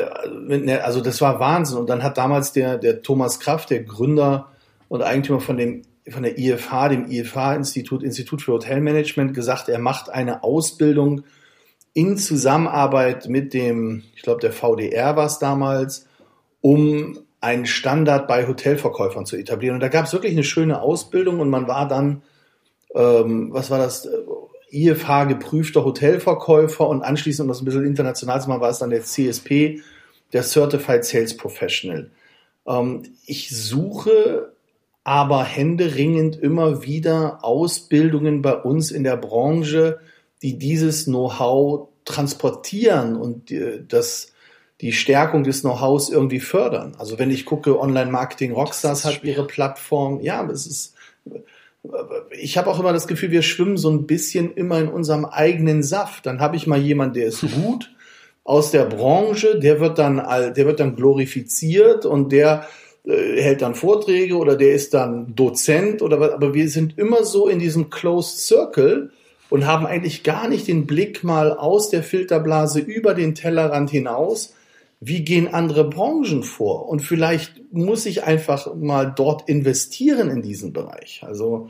also das war Wahnsinn. Und dann hat damals der, der Thomas Kraft, der Gründer und Eigentümer von dem von der IFH, dem IFH-Institut, Institut für Hotelmanagement, gesagt, er macht eine Ausbildung in Zusammenarbeit mit dem, ich glaube, der VDR war es damals, um einen Standard bei Hotelverkäufern zu etablieren. Und da gab es wirklich eine schöne Ausbildung und man war dann, ähm, was war das, IFH geprüfter Hotelverkäufer und anschließend, um das ein bisschen international zu machen, war es dann der CSP, der Certified Sales Professional. Ähm, ich suche aber händeringend immer wieder Ausbildungen bei uns in der Branche, die dieses Know-how transportieren und das, die Stärkung des Know-hows irgendwie fördern. Also wenn ich gucke, Online-Marketing Rockstars hat ihre Plattform. Ja, es ist, ich habe auch immer das Gefühl, wir schwimmen so ein bisschen immer in unserem eigenen Saft. Dann habe ich mal jemanden, der ist gut aus der Branche, der wird dann, der wird dann glorifiziert und der äh, hält dann Vorträge oder der ist dann Dozent oder was, aber wir sind immer so in diesem Closed Circle und haben eigentlich gar nicht den Blick mal aus der Filterblase über den Tellerrand hinaus. Wie gehen andere Branchen vor? Und vielleicht muss ich einfach mal dort investieren in diesen Bereich. Also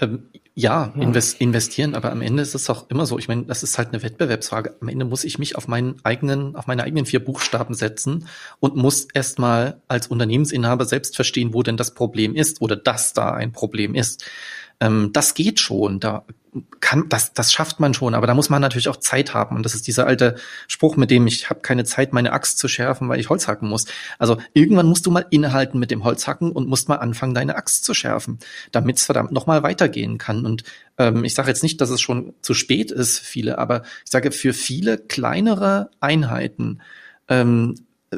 ähm, ja, ja. Invest investieren, aber am Ende ist es auch immer so. Ich meine, das ist halt eine Wettbewerbsfrage. Am Ende muss ich mich auf meinen eigenen, auf meine eigenen vier Buchstaben setzen und muss erstmal als Unternehmensinhaber selbst verstehen, wo denn das Problem ist oder dass da ein Problem ist. Ähm, das geht schon. Da kann, das, das schafft man schon, aber da muss man natürlich auch Zeit haben. Und das ist dieser alte Spruch, mit dem ich habe keine Zeit, meine Axt zu schärfen, weil ich Holz hacken muss. Also irgendwann musst du mal innehalten mit dem Holzhacken und musst mal anfangen, deine Axt zu schärfen, damit es verdammt nochmal weitergehen kann. Und ähm, ich sage jetzt nicht, dass es schon zu spät ist, viele, aber ich sage, für viele kleinere Einheiten ähm,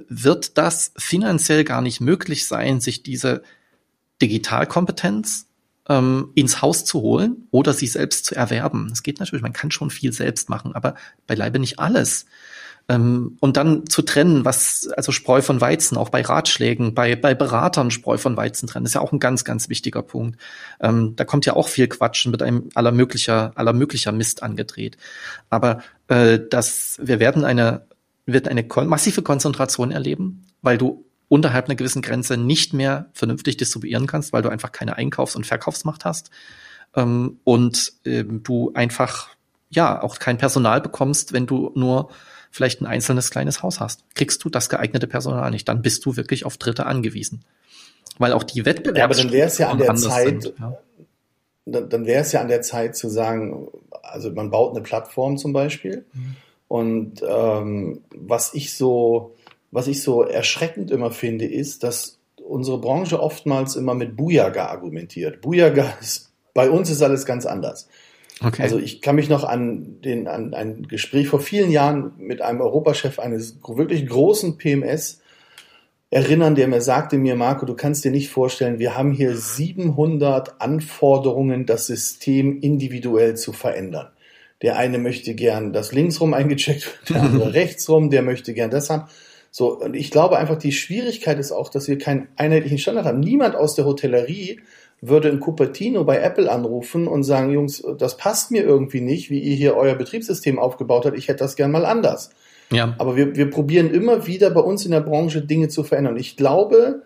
wird das finanziell gar nicht möglich sein, sich diese Digitalkompetenz ähm, ins Haus zu holen oder sie selbst zu erwerben. Es geht natürlich, man kann schon viel selbst machen, aber beileibe nicht alles. Ähm, und dann zu trennen, was, also Spreu von Weizen, auch bei Ratschlägen, bei, bei Beratern Spreu von Weizen trennen, ist ja auch ein ganz, ganz wichtiger Punkt. Ähm, da kommt ja auch viel Quatsch mit einem aller möglicher, aller möglicher Mist angedreht. Aber äh, das, wir werden eine, wird eine massive Konzentration erleben, weil du unterhalb einer gewissen Grenze nicht mehr vernünftig distribuieren kannst, weil du einfach keine Einkaufs- und Verkaufsmacht hast ähm, und ähm, du einfach ja auch kein Personal bekommst, wenn du nur vielleicht ein einzelnes kleines Haus hast. Kriegst du das geeignete Personal nicht, dann bist du wirklich auf Dritte angewiesen. Weil auch die Wettbewerbe. Ja, aber dann wäre es ja an der Zeit, sind, ja. dann, dann wäre es ja an der Zeit zu sagen, also man baut eine Plattform zum Beispiel. Mhm. Und ähm, was ich so was ich so erschreckend immer finde, ist, dass unsere Branche oftmals immer mit Bujaga argumentiert. Bujaga ist, bei uns ist alles ganz anders. Okay. Also ich kann mich noch an den an ein Gespräch vor vielen Jahren mit einem Europachef eines wirklich großen PMS erinnern, der mir sagte mir, Marco, du kannst dir nicht vorstellen, wir haben hier 700 Anforderungen, das System individuell zu verändern. Der eine möchte gern das linksrum eingecheckt, der andere rechtsrum, der möchte gern das haben. So, und ich glaube einfach, die Schwierigkeit ist auch, dass wir keinen einheitlichen Standard haben. Niemand aus der Hotellerie würde in Cupertino bei Apple anrufen und sagen, Jungs, das passt mir irgendwie nicht, wie ihr hier euer Betriebssystem aufgebaut habt, ich hätte das gern mal anders. Ja. Aber wir, wir probieren immer wieder bei uns in der Branche Dinge zu verändern. Ich glaube,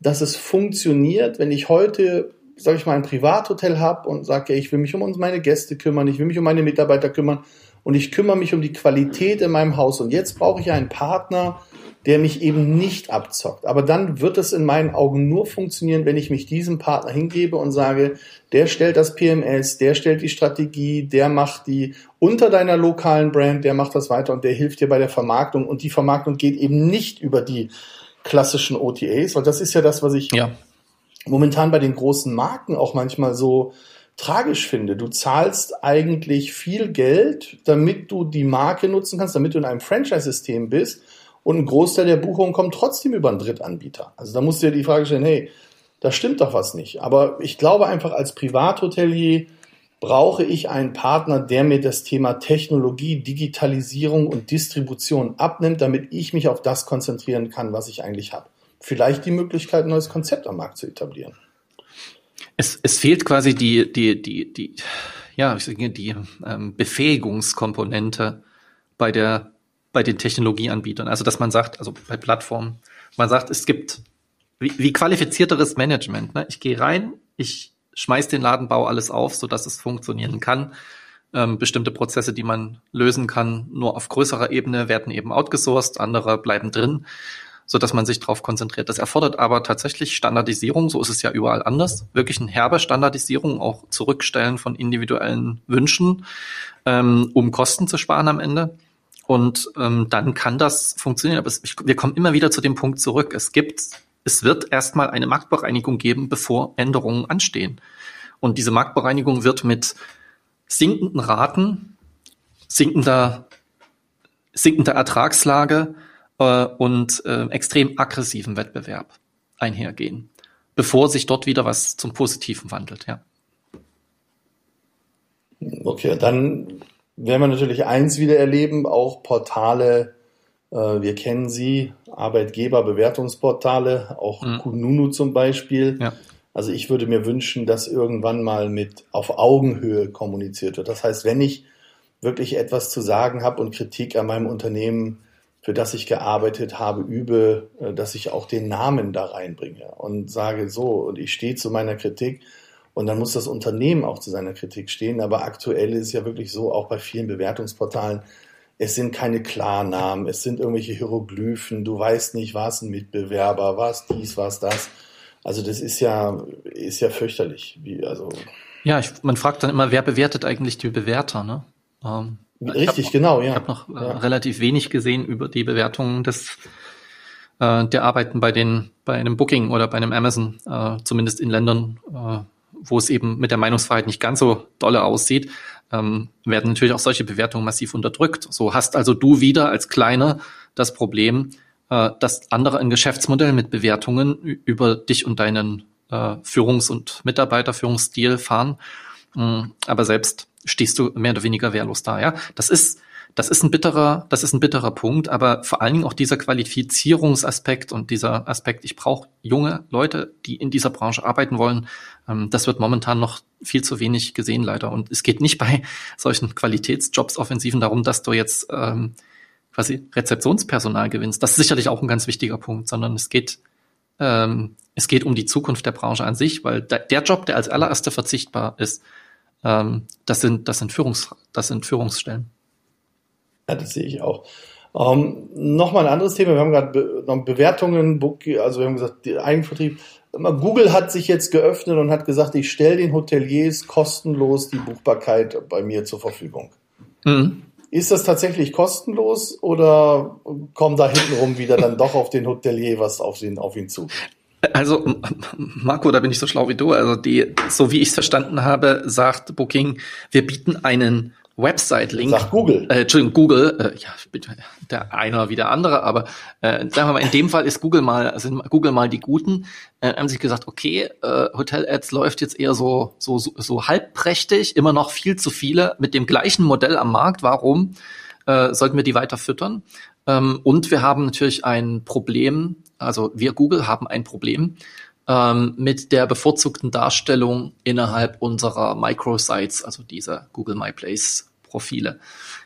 dass es funktioniert, wenn ich heute, sage ich mal, ein Privathotel habe und sage, ich will mich um uns meine Gäste kümmern, ich will mich um meine Mitarbeiter kümmern und ich kümmere mich um die Qualität in meinem Haus. Und jetzt brauche ich einen Partner, der mich eben nicht abzockt. Aber dann wird es in meinen Augen nur funktionieren, wenn ich mich diesem Partner hingebe und sage, der stellt das PMS, der stellt die Strategie, der macht die unter deiner lokalen Brand, der macht das weiter und der hilft dir bei der Vermarktung. Und die Vermarktung geht eben nicht über die klassischen OTAs, weil das ist ja das, was ich ja. momentan bei den großen Marken auch manchmal so tragisch finde. Du zahlst eigentlich viel Geld, damit du die Marke nutzen kannst, damit du in einem Franchise-System bist und ein Großteil der Buchungen kommt trotzdem über einen Drittanbieter. Also da musst du dir die Frage stellen, hey, da stimmt doch was nicht. Aber ich glaube einfach als Privathotelier brauche ich einen Partner, der mir das Thema Technologie, Digitalisierung und Distribution abnimmt, damit ich mich auf das konzentrieren kann, was ich eigentlich habe. Vielleicht die Möglichkeit, ein neues Konzept am Markt zu etablieren. Es, es fehlt quasi die, die, die, die, ja, ich sage, die ähm, Befähigungskomponente bei der bei den Technologieanbietern. Also dass man sagt, also bei Plattformen, man sagt, es gibt wie, wie qualifizierteres Management. Ne? Ich gehe rein, ich schmeiß den Ladenbau alles auf, so dass es funktionieren kann. Ähm, bestimmte Prozesse, die man lösen kann, nur auf größerer Ebene werden eben outgesourced, andere bleiben drin, so dass man sich darauf konzentriert. Das erfordert aber tatsächlich Standardisierung, so ist es ja überall anders. Wirklich eine herbe Standardisierung, auch Zurückstellen von individuellen Wünschen, ähm, um Kosten zu sparen am Ende. Und ähm, dann kann das funktionieren. Aber es, ich, wir kommen immer wieder zu dem Punkt zurück. Es gibt, es wird erstmal eine Marktbereinigung geben, bevor Änderungen anstehen. Und diese Marktbereinigung wird mit sinkenden Raten, sinkender, sinkender Ertragslage äh, und äh, extrem aggressiven Wettbewerb einhergehen, bevor sich dort wieder was zum Positiven wandelt, ja. Okay, dann werden wir natürlich eins wieder erleben, auch Portale, äh, wir kennen sie, Arbeitgeberbewertungsportale, auch mhm. Kununu zum Beispiel. Ja. Also ich würde mir wünschen, dass irgendwann mal mit auf Augenhöhe kommuniziert wird. Das heißt, wenn ich wirklich etwas zu sagen habe und Kritik an meinem Unternehmen, für das ich gearbeitet habe, übe, äh, dass ich auch den Namen da reinbringe und sage so, und ich stehe zu meiner Kritik und dann muss das Unternehmen auch zu seiner Kritik stehen. Aber aktuell ist es ja wirklich so, auch bei vielen Bewertungsportalen, es sind keine Klarnamen, es sind irgendwelche Hieroglyphen, du weißt nicht, was ein Mitbewerber, was dies, was das. Also das ist ja, ist ja fürchterlich. Wie, also ja, ich, man fragt dann immer, wer bewertet eigentlich die Bewerter, ne? Ähm, Richtig, hab genau, ja. Ich habe noch äh, ja. relativ wenig gesehen über die Bewertungen des äh, der Arbeiten bei den bei einem Booking oder bei einem Amazon, äh, zumindest in Ländern, äh, wo es eben mit der Meinungsfreiheit nicht ganz so dolle aussieht, ähm, werden natürlich auch solche Bewertungen massiv unterdrückt. So hast also du wieder als Kleiner das Problem, äh, dass andere ein Geschäftsmodell mit Bewertungen über dich und deinen äh, Führungs- und Mitarbeiterführungsstil fahren. Ähm, aber selbst stehst du mehr oder weniger wehrlos da. Ja, das ist das ist ein bitterer, das ist ein bitterer Punkt, aber vor allen Dingen auch dieser Qualifizierungsaspekt und dieser Aspekt, ich brauche junge Leute, die in dieser Branche arbeiten wollen, ähm, das wird momentan noch viel zu wenig gesehen, leider. Und es geht nicht bei solchen Qualitätsjobs offensiven darum, dass du jetzt ähm, quasi Rezeptionspersonal gewinnst. Das ist sicherlich auch ein ganz wichtiger Punkt, sondern es geht ähm, es geht um die Zukunft der Branche an sich, weil der Job, der als allererster verzichtbar ist, ähm, das sind das sind Führungs das sind Führungsstellen. Ja, das sehe ich auch. Ähm, Nochmal ein anderes Thema. Wir haben gerade Be noch Bewertungen, also wir haben gesagt, Eigenvertrieb. Google hat sich jetzt geöffnet und hat gesagt, ich stelle den Hoteliers kostenlos die Buchbarkeit bei mir zur Verfügung. Mhm. Ist das tatsächlich kostenlos oder kommt da hintenrum wieder dann doch auf den Hotelier was auf ihn, auf ihn zu? Also, Marco, da bin ich so schlau wie du. Also, die, so wie ich es verstanden habe, sagt Booking, wir bieten einen Website-Link. Sagt Google. Äh, Entschuldigung, Google. Äh, ja, der eine wie der andere, aber äh, sagen wir mal, in dem Fall ist Google mal, sind Google mal die Guten. Äh, haben sich gesagt, okay, äh, Hotel-Ads läuft jetzt eher so, so, so, so halbprächtig, immer noch viel zu viele mit dem gleichen Modell am Markt. Warum äh, sollten wir die weiter füttern? Ähm, und wir haben natürlich ein Problem, also wir Google haben ein Problem ähm, mit der bevorzugten Darstellung innerhalb unserer Microsites, also dieser Google My Place Profile,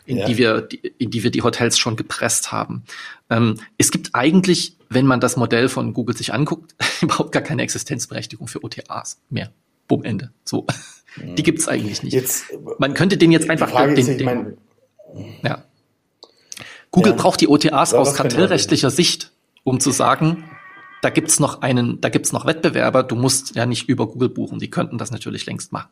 in ja. die wir, in die wir die Hotels schon gepresst haben. Ähm, es gibt eigentlich, wenn man das Modell von Google sich anguckt, überhaupt gar keine Existenzberechtigung für OTAs mehr. Bumm, Ende. So. Mhm. Die gibt's eigentlich nicht. Jetzt, man könnte den jetzt einfach den, den, den, mein, ja. Google ja. braucht die OTAs aus kartellrechtlicher Sicht, um zu sagen, da gibt's noch einen, da gibt's noch Wettbewerber, du musst ja nicht über Google buchen, die könnten das natürlich längst machen.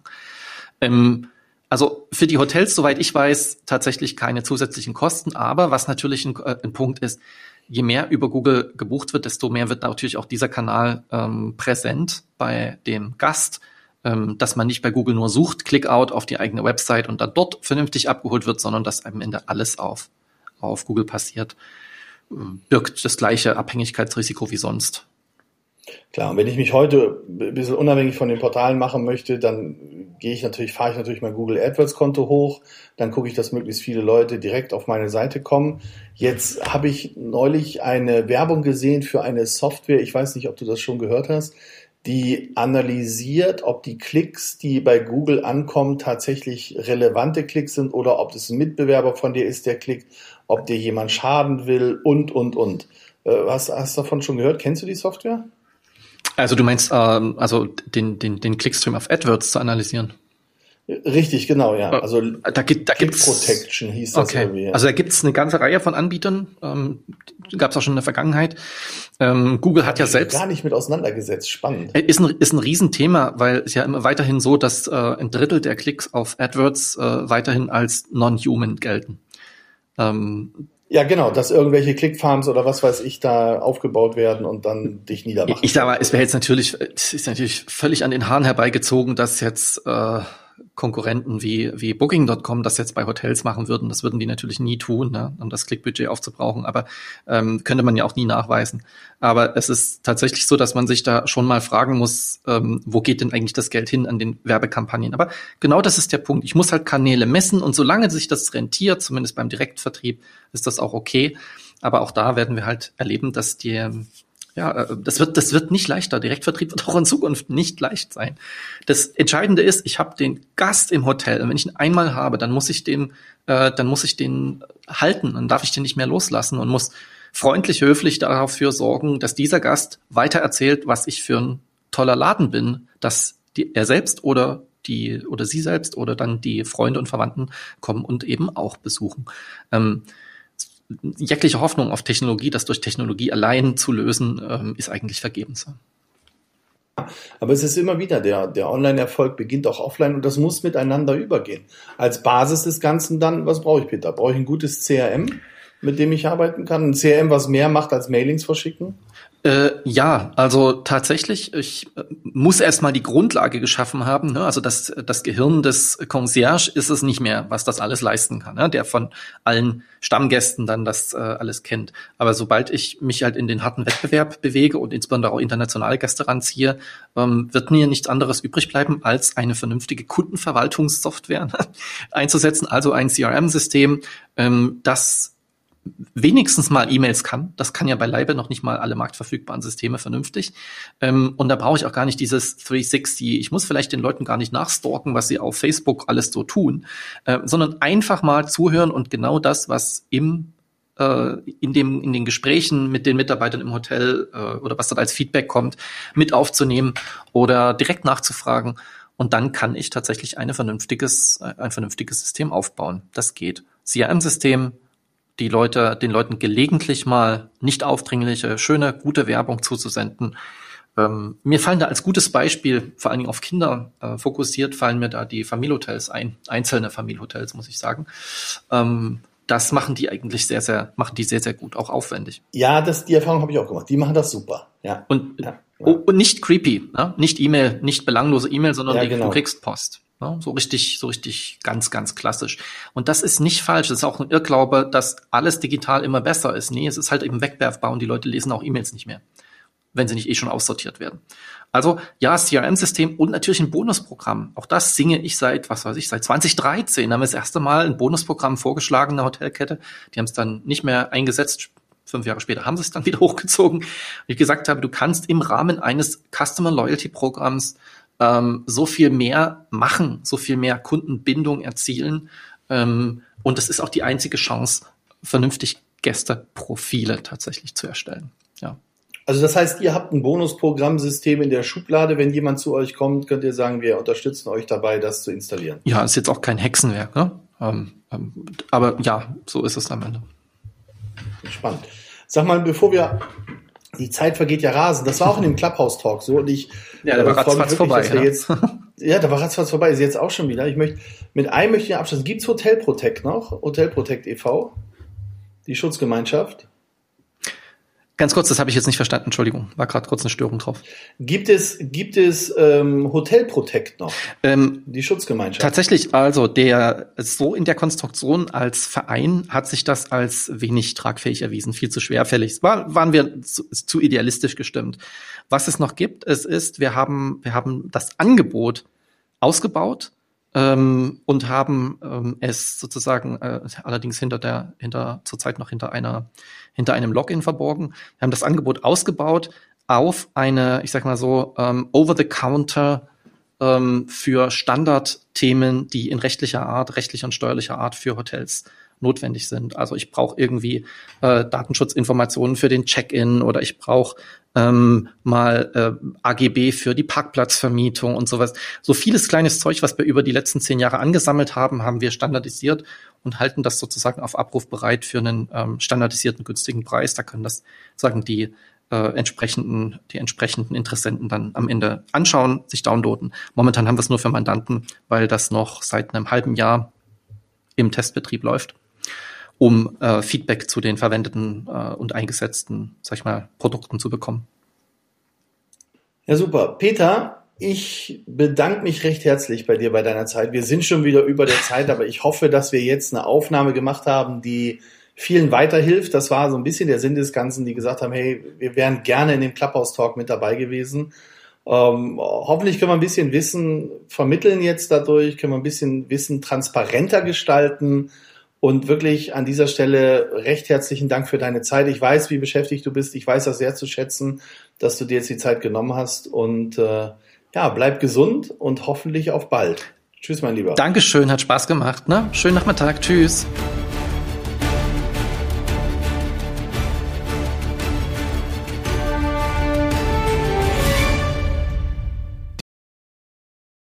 Ähm, also für die Hotels, soweit ich weiß, tatsächlich keine zusätzlichen Kosten, aber was natürlich ein, äh, ein Punkt ist, je mehr über Google gebucht wird, desto mehr wird natürlich auch dieser Kanal ähm, präsent bei dem Gast, ähm, dass man nicht bei Google nur sucht, Clickout auf die eigene Website und dann dort vernünftig abgeholt wird, sondern dass am Ende alles auf, auf Google passiert birgt das gleiche Abhängigkeitsrisiko wie sonst. Klar, und wenn ich mich heute ein bisschen unabhängig von den Portalen machen möchte, dann gehe ich natürlich, fahre ich natürlich mein Google AdWords Konto hoch, dann gucke ich, dass möglichst viele Leute direkt auf meine Seite kommen. Jetzt habe ich neulich eine Werbung gesehen für eine Software, ich weiß nicht, ob du das schon gehört hast, die analysiert, ob die Klicks, die bei Google ankommen, tatsächlich relevante Klicks sind oder ob es ein Mitbewerber von dir ist, der klickt ob dir jemand schaden will und, und, und. Äh, hast, hast du davon schon gehört? Kennst du die Software? Also du meinst, ähm, also den, den, den Clickstream auf AdWords zu analysieren? Richtig, genau, ja. Äh, also da gibt da gibt's Protection hieß das okay. irgendwie. Ja. Also da gibt's eine ganze Reihe von Anbietern. Ähm, Gab es auch schon in der Vergangenheit. Ähm, Google hat ja selbst gar nicht mit auseinandergesetzt. Spannend. Äh, ist ein ist ein Riesenthema, weil es ja immer weiterhin so, dass äh, ein Drittel der Klicks auf AdWords äh, weiterhin als non-human gelten. Ähm, ja, genau, dass irgendwelche Clickfarms oder was weiß ich da aufgebaut werden und dann dich niedermachen. Ich sag mal, es wäre jetzt natürlich, es ist natürlich völlig an den Haaren herbeigezogen, dass jetzt äh, Konkurrenten wie, wie Booking.com das jetzt bei Hotels machen würden. Das würden die natürlich nie tun, ne, um das Klickbudget aufzubrauchen. Aber ähm, könnte man ja auch nie nachweisen. Aber es ist tatsächlich so, dass man sich da schon mal fragen muss, ähm, wo geht denn eigentlich das Geld hin an den Werbekampagnen? Aber genau das ist der Punkt. Ich muss halt Kanäle messen und solange sich das rentiert, zumindest beim Direktvertrieb, ist das auch okay. Aber auch da werden wir halt erleben, dass die ja, äh, das wird, das wird nicht leichter. Direktvertrieb wird auch in Zukunft nicht leicht sein. Das Entscheidende ist, ich habe den Gast im Hotel. Und wenn ich ihn einmal habe, dann muss ich den, äh, dann muss ich den halten. Dann darf ich den nicht mehr loslassen und muss freundlich, höflich dafür sorgen, dass dieser Gast weiter erzählt, was ich für ein toller Laden bin, dass die, er selbst oder die oder sie selbst oder dann die Freunde und Verwandten kommen und eben auch besuchen. Ähm, jegliche Hoffnung auf Technologie, das durch Technologie allein zu lösen, ähm, ist eigentlich vergebens. Aber es ist immer wieder, der, der Online-Erfolg beginnt auch offline und das muss miteinander übergehen. Als Basis des Ganzen dann, was brauche ich, Peter? Brauche ich ein gutes CRM, mit dem ich arbeiten kann? Ein CRM, was mehr macht als Mailings verschicken? Äh, ja, also tatsächlich, ich äh, muss erstmal die Grundlage geschaffen haben. Ne? Also das, das Gehirn des Concierge ist es nicht mehr, was das alles leisten kann, ne? der von allen Stammgästen dann das äh, alles kennt. Aber sobald ich mich halt in den harten Wettbewerb bewege und insbesondere auch internationale Gäste ranziehe, ähm, wird mir nichts anderes übrig bleiben, als eine vernünftige Kundenverwaltungssoftware einzusetzen, also ein CRM-System, ähm, das wenigstens mal E-Mails kann. Das kann ja beileibe noch nicht mal alle marktverfügbaren Systeme vernünftig. Ähm, und da brauche ich auch gar nicht dieses 360. Ich muss vielleicht den Leuten gar nicht nachstalken, was sie auf Facebook alles so tun, äh, sondern einfach mal zuhören und genau das, was im äh, in, dem, in den Gesprächen mit den Mitarbeitern im Hotel äh, oder was dort als Feedback kommt, mit aufzunehmen oder direkt nachzufragen. Und dann kann ich tatsächlich eine vernünftiges, äh, ein vernünftiges System aufbauen. Das geht. CRM-System, die Leute, den Leuten gelegentlich mal nicht aufdringliche, schöne, gute Werbung zuzusenden. Ähm, mir fallen da als gutes Beispiel, vor allen Dingen auf Kinder äh, fokussiert, fallen mir da die Familienhotels ein, einzelne Familienhotels, muss ich sagen. Ähm, das machen die eigentlich sehr, sehr, machen die sehr, sehr gut, auch aufwendig. Ja, das, die Erfahrung habe ich auch gemacht. Die machen das super. Ja. Und ja. Ja. Oh, und nicht creepy, ne? nicht E-Mail, nicht belanglose E-Mail, sondern Ja, die, genau. du kriegst Post. Ne? So richtig, so richtig ganz, ganz klassisch. Und das ist nicht falsch. Das ist auch ein Irrglaube, dass alles digital immer besser ist. Nee, es ist halt eben wegwerfbar und die Leute lesen auch E-Mails nicht mehr, wenn sie nicht eh schon aussortiert werden. Also ja, CRM-System und natürlich ein Bonusprogramm. Auch das singe ich seit, was weiß ich, seit 2013 haben wir das erste Mal ein Bonusprogramm vorgeschlagen in der Hotelkette. Die haben es dann nicht mehr eingesetzt. Fünf Jahre später haben sie es dann wieder hochgezogen. Wie ich gesagt habe, du kannst im Rahmen eines Customer Loyalty Programms ähm, so viel mehr machen, so viel mehr Kundenbindung erzielen. Ähm, und es ist auch die einzige Chance, vernünftig Gästeprofile tatsächlich zu erstellen. Ja. Also das heißt, ihr habt ein Bonusprogrammsystem in der Schublade. Wenn jemand zu euch kommt, könnt ihr sagen, wir unterstützen euch dabei, das zu installieren. Ja, ist jetzt auch kein Hexenwerk, ne? Ähm, ähm, aber ja, so ist es am Ende. Spannend. Sag mal, bevor wir die Zeit vergeht ja rasend. Das war auch in dem Clubhouse-Talk so und ich Ja, der war äh, ratzfatz wirklich, vorbei, ja. Jetzt, ja, da war ratzfatz vorbei. Ist jetzt auch schon wieder. Ich möchte mit einem möchte ich abschließen. Gibt's Hotel Protect noch? Hotel Protect e.V. Die Schutzgemeinschaft. Ganz kurz, das habe ich jetzt nicht verstanden, Entschuldigung, war gerade kurz eine Störung drauf. Gibt es gibt es ähm, Hotel Protect noch? Ähm, Die Schutzgemeinschaft. Tatsächlich, also der so in der Konstruktion als Verein hat sich das als wenig tragfähig erwiesen, viel zu schwerfällig. War, waren wir zu, zu idealistisch gestimmt. Was es noch gibt, es ist, wir haben, wir haben das Angebot ausgebaut ähm, und haben ähm, es sozusagen äh, allerdings hinter der, hinter zurzeit noch hinter einer, hinter einem Login verborgen. Wir haben das Angebot ausgebaut auf eine, ich sag mal so, ähm, over-the-counter ähm, für Standardthemen, die in rechtlicher Art, rechtlicher und steuerlicher Art für Hotels notwendig sind. Also ich brauche irgendwie äh, Datenschutzinformationen für den Check-in oder ich brauche ähm, mal äh, AGB für die Parkplatzvermietung und sowas. So vieles kleines Zeug, was wir über die letzten zehn Jahre angesammelt haben, haben wir standardisiert und halten das sozusagen auf Abruf bereit für einen ähm, standardisierten günstigen Preis. Da können das sagen die äh, entsprechenden, die entsprechenden Interessenten dann am Ende anschauen, sich downloaden. Momentan haben wir es nur für Mandanten, weil das noch seit einem halben Jahr im Testbetrieb läuft, um äh, Feedback zu den verwendeten äh, und eingesetzten, sag ich mal, Produkten zu bekommen. Ja, super. Peter, ich bedanke mich recht herzlich bei dir bei deiner Zeit. Wir sind schon wieder über der Zeit, aber ich hoffe, dass wir jetzt eine Aufnahme gemacht haben, die vielen weiterhilft. Das war so ein bisschen der Sinn des Ganzen, die gesagt haben, hey, wir wären gerne in dem Clubhouse-Talk mit dabei gewesen. Ähm, hoffentlich können wir ein bisschen Wissen vermitteln jetzt dadurch, können wir ein bisschen Wissen transparenter gestalten. Und wirklich an dieser Stelle recht herzlichen Dank für deine Zeit. Ich weiß, wie beschäftigt du bist. Ich weiß das sehr zu schätzen, dass du dir jetzt die Zeit genommen hast. Und äh, ja, bleib gesund und hoffentlich auf bald. Tschüss, mein Lieber. Dankeschön, hat Spaß gemacht. Ne? Schönen Nachmittag. Tschüss.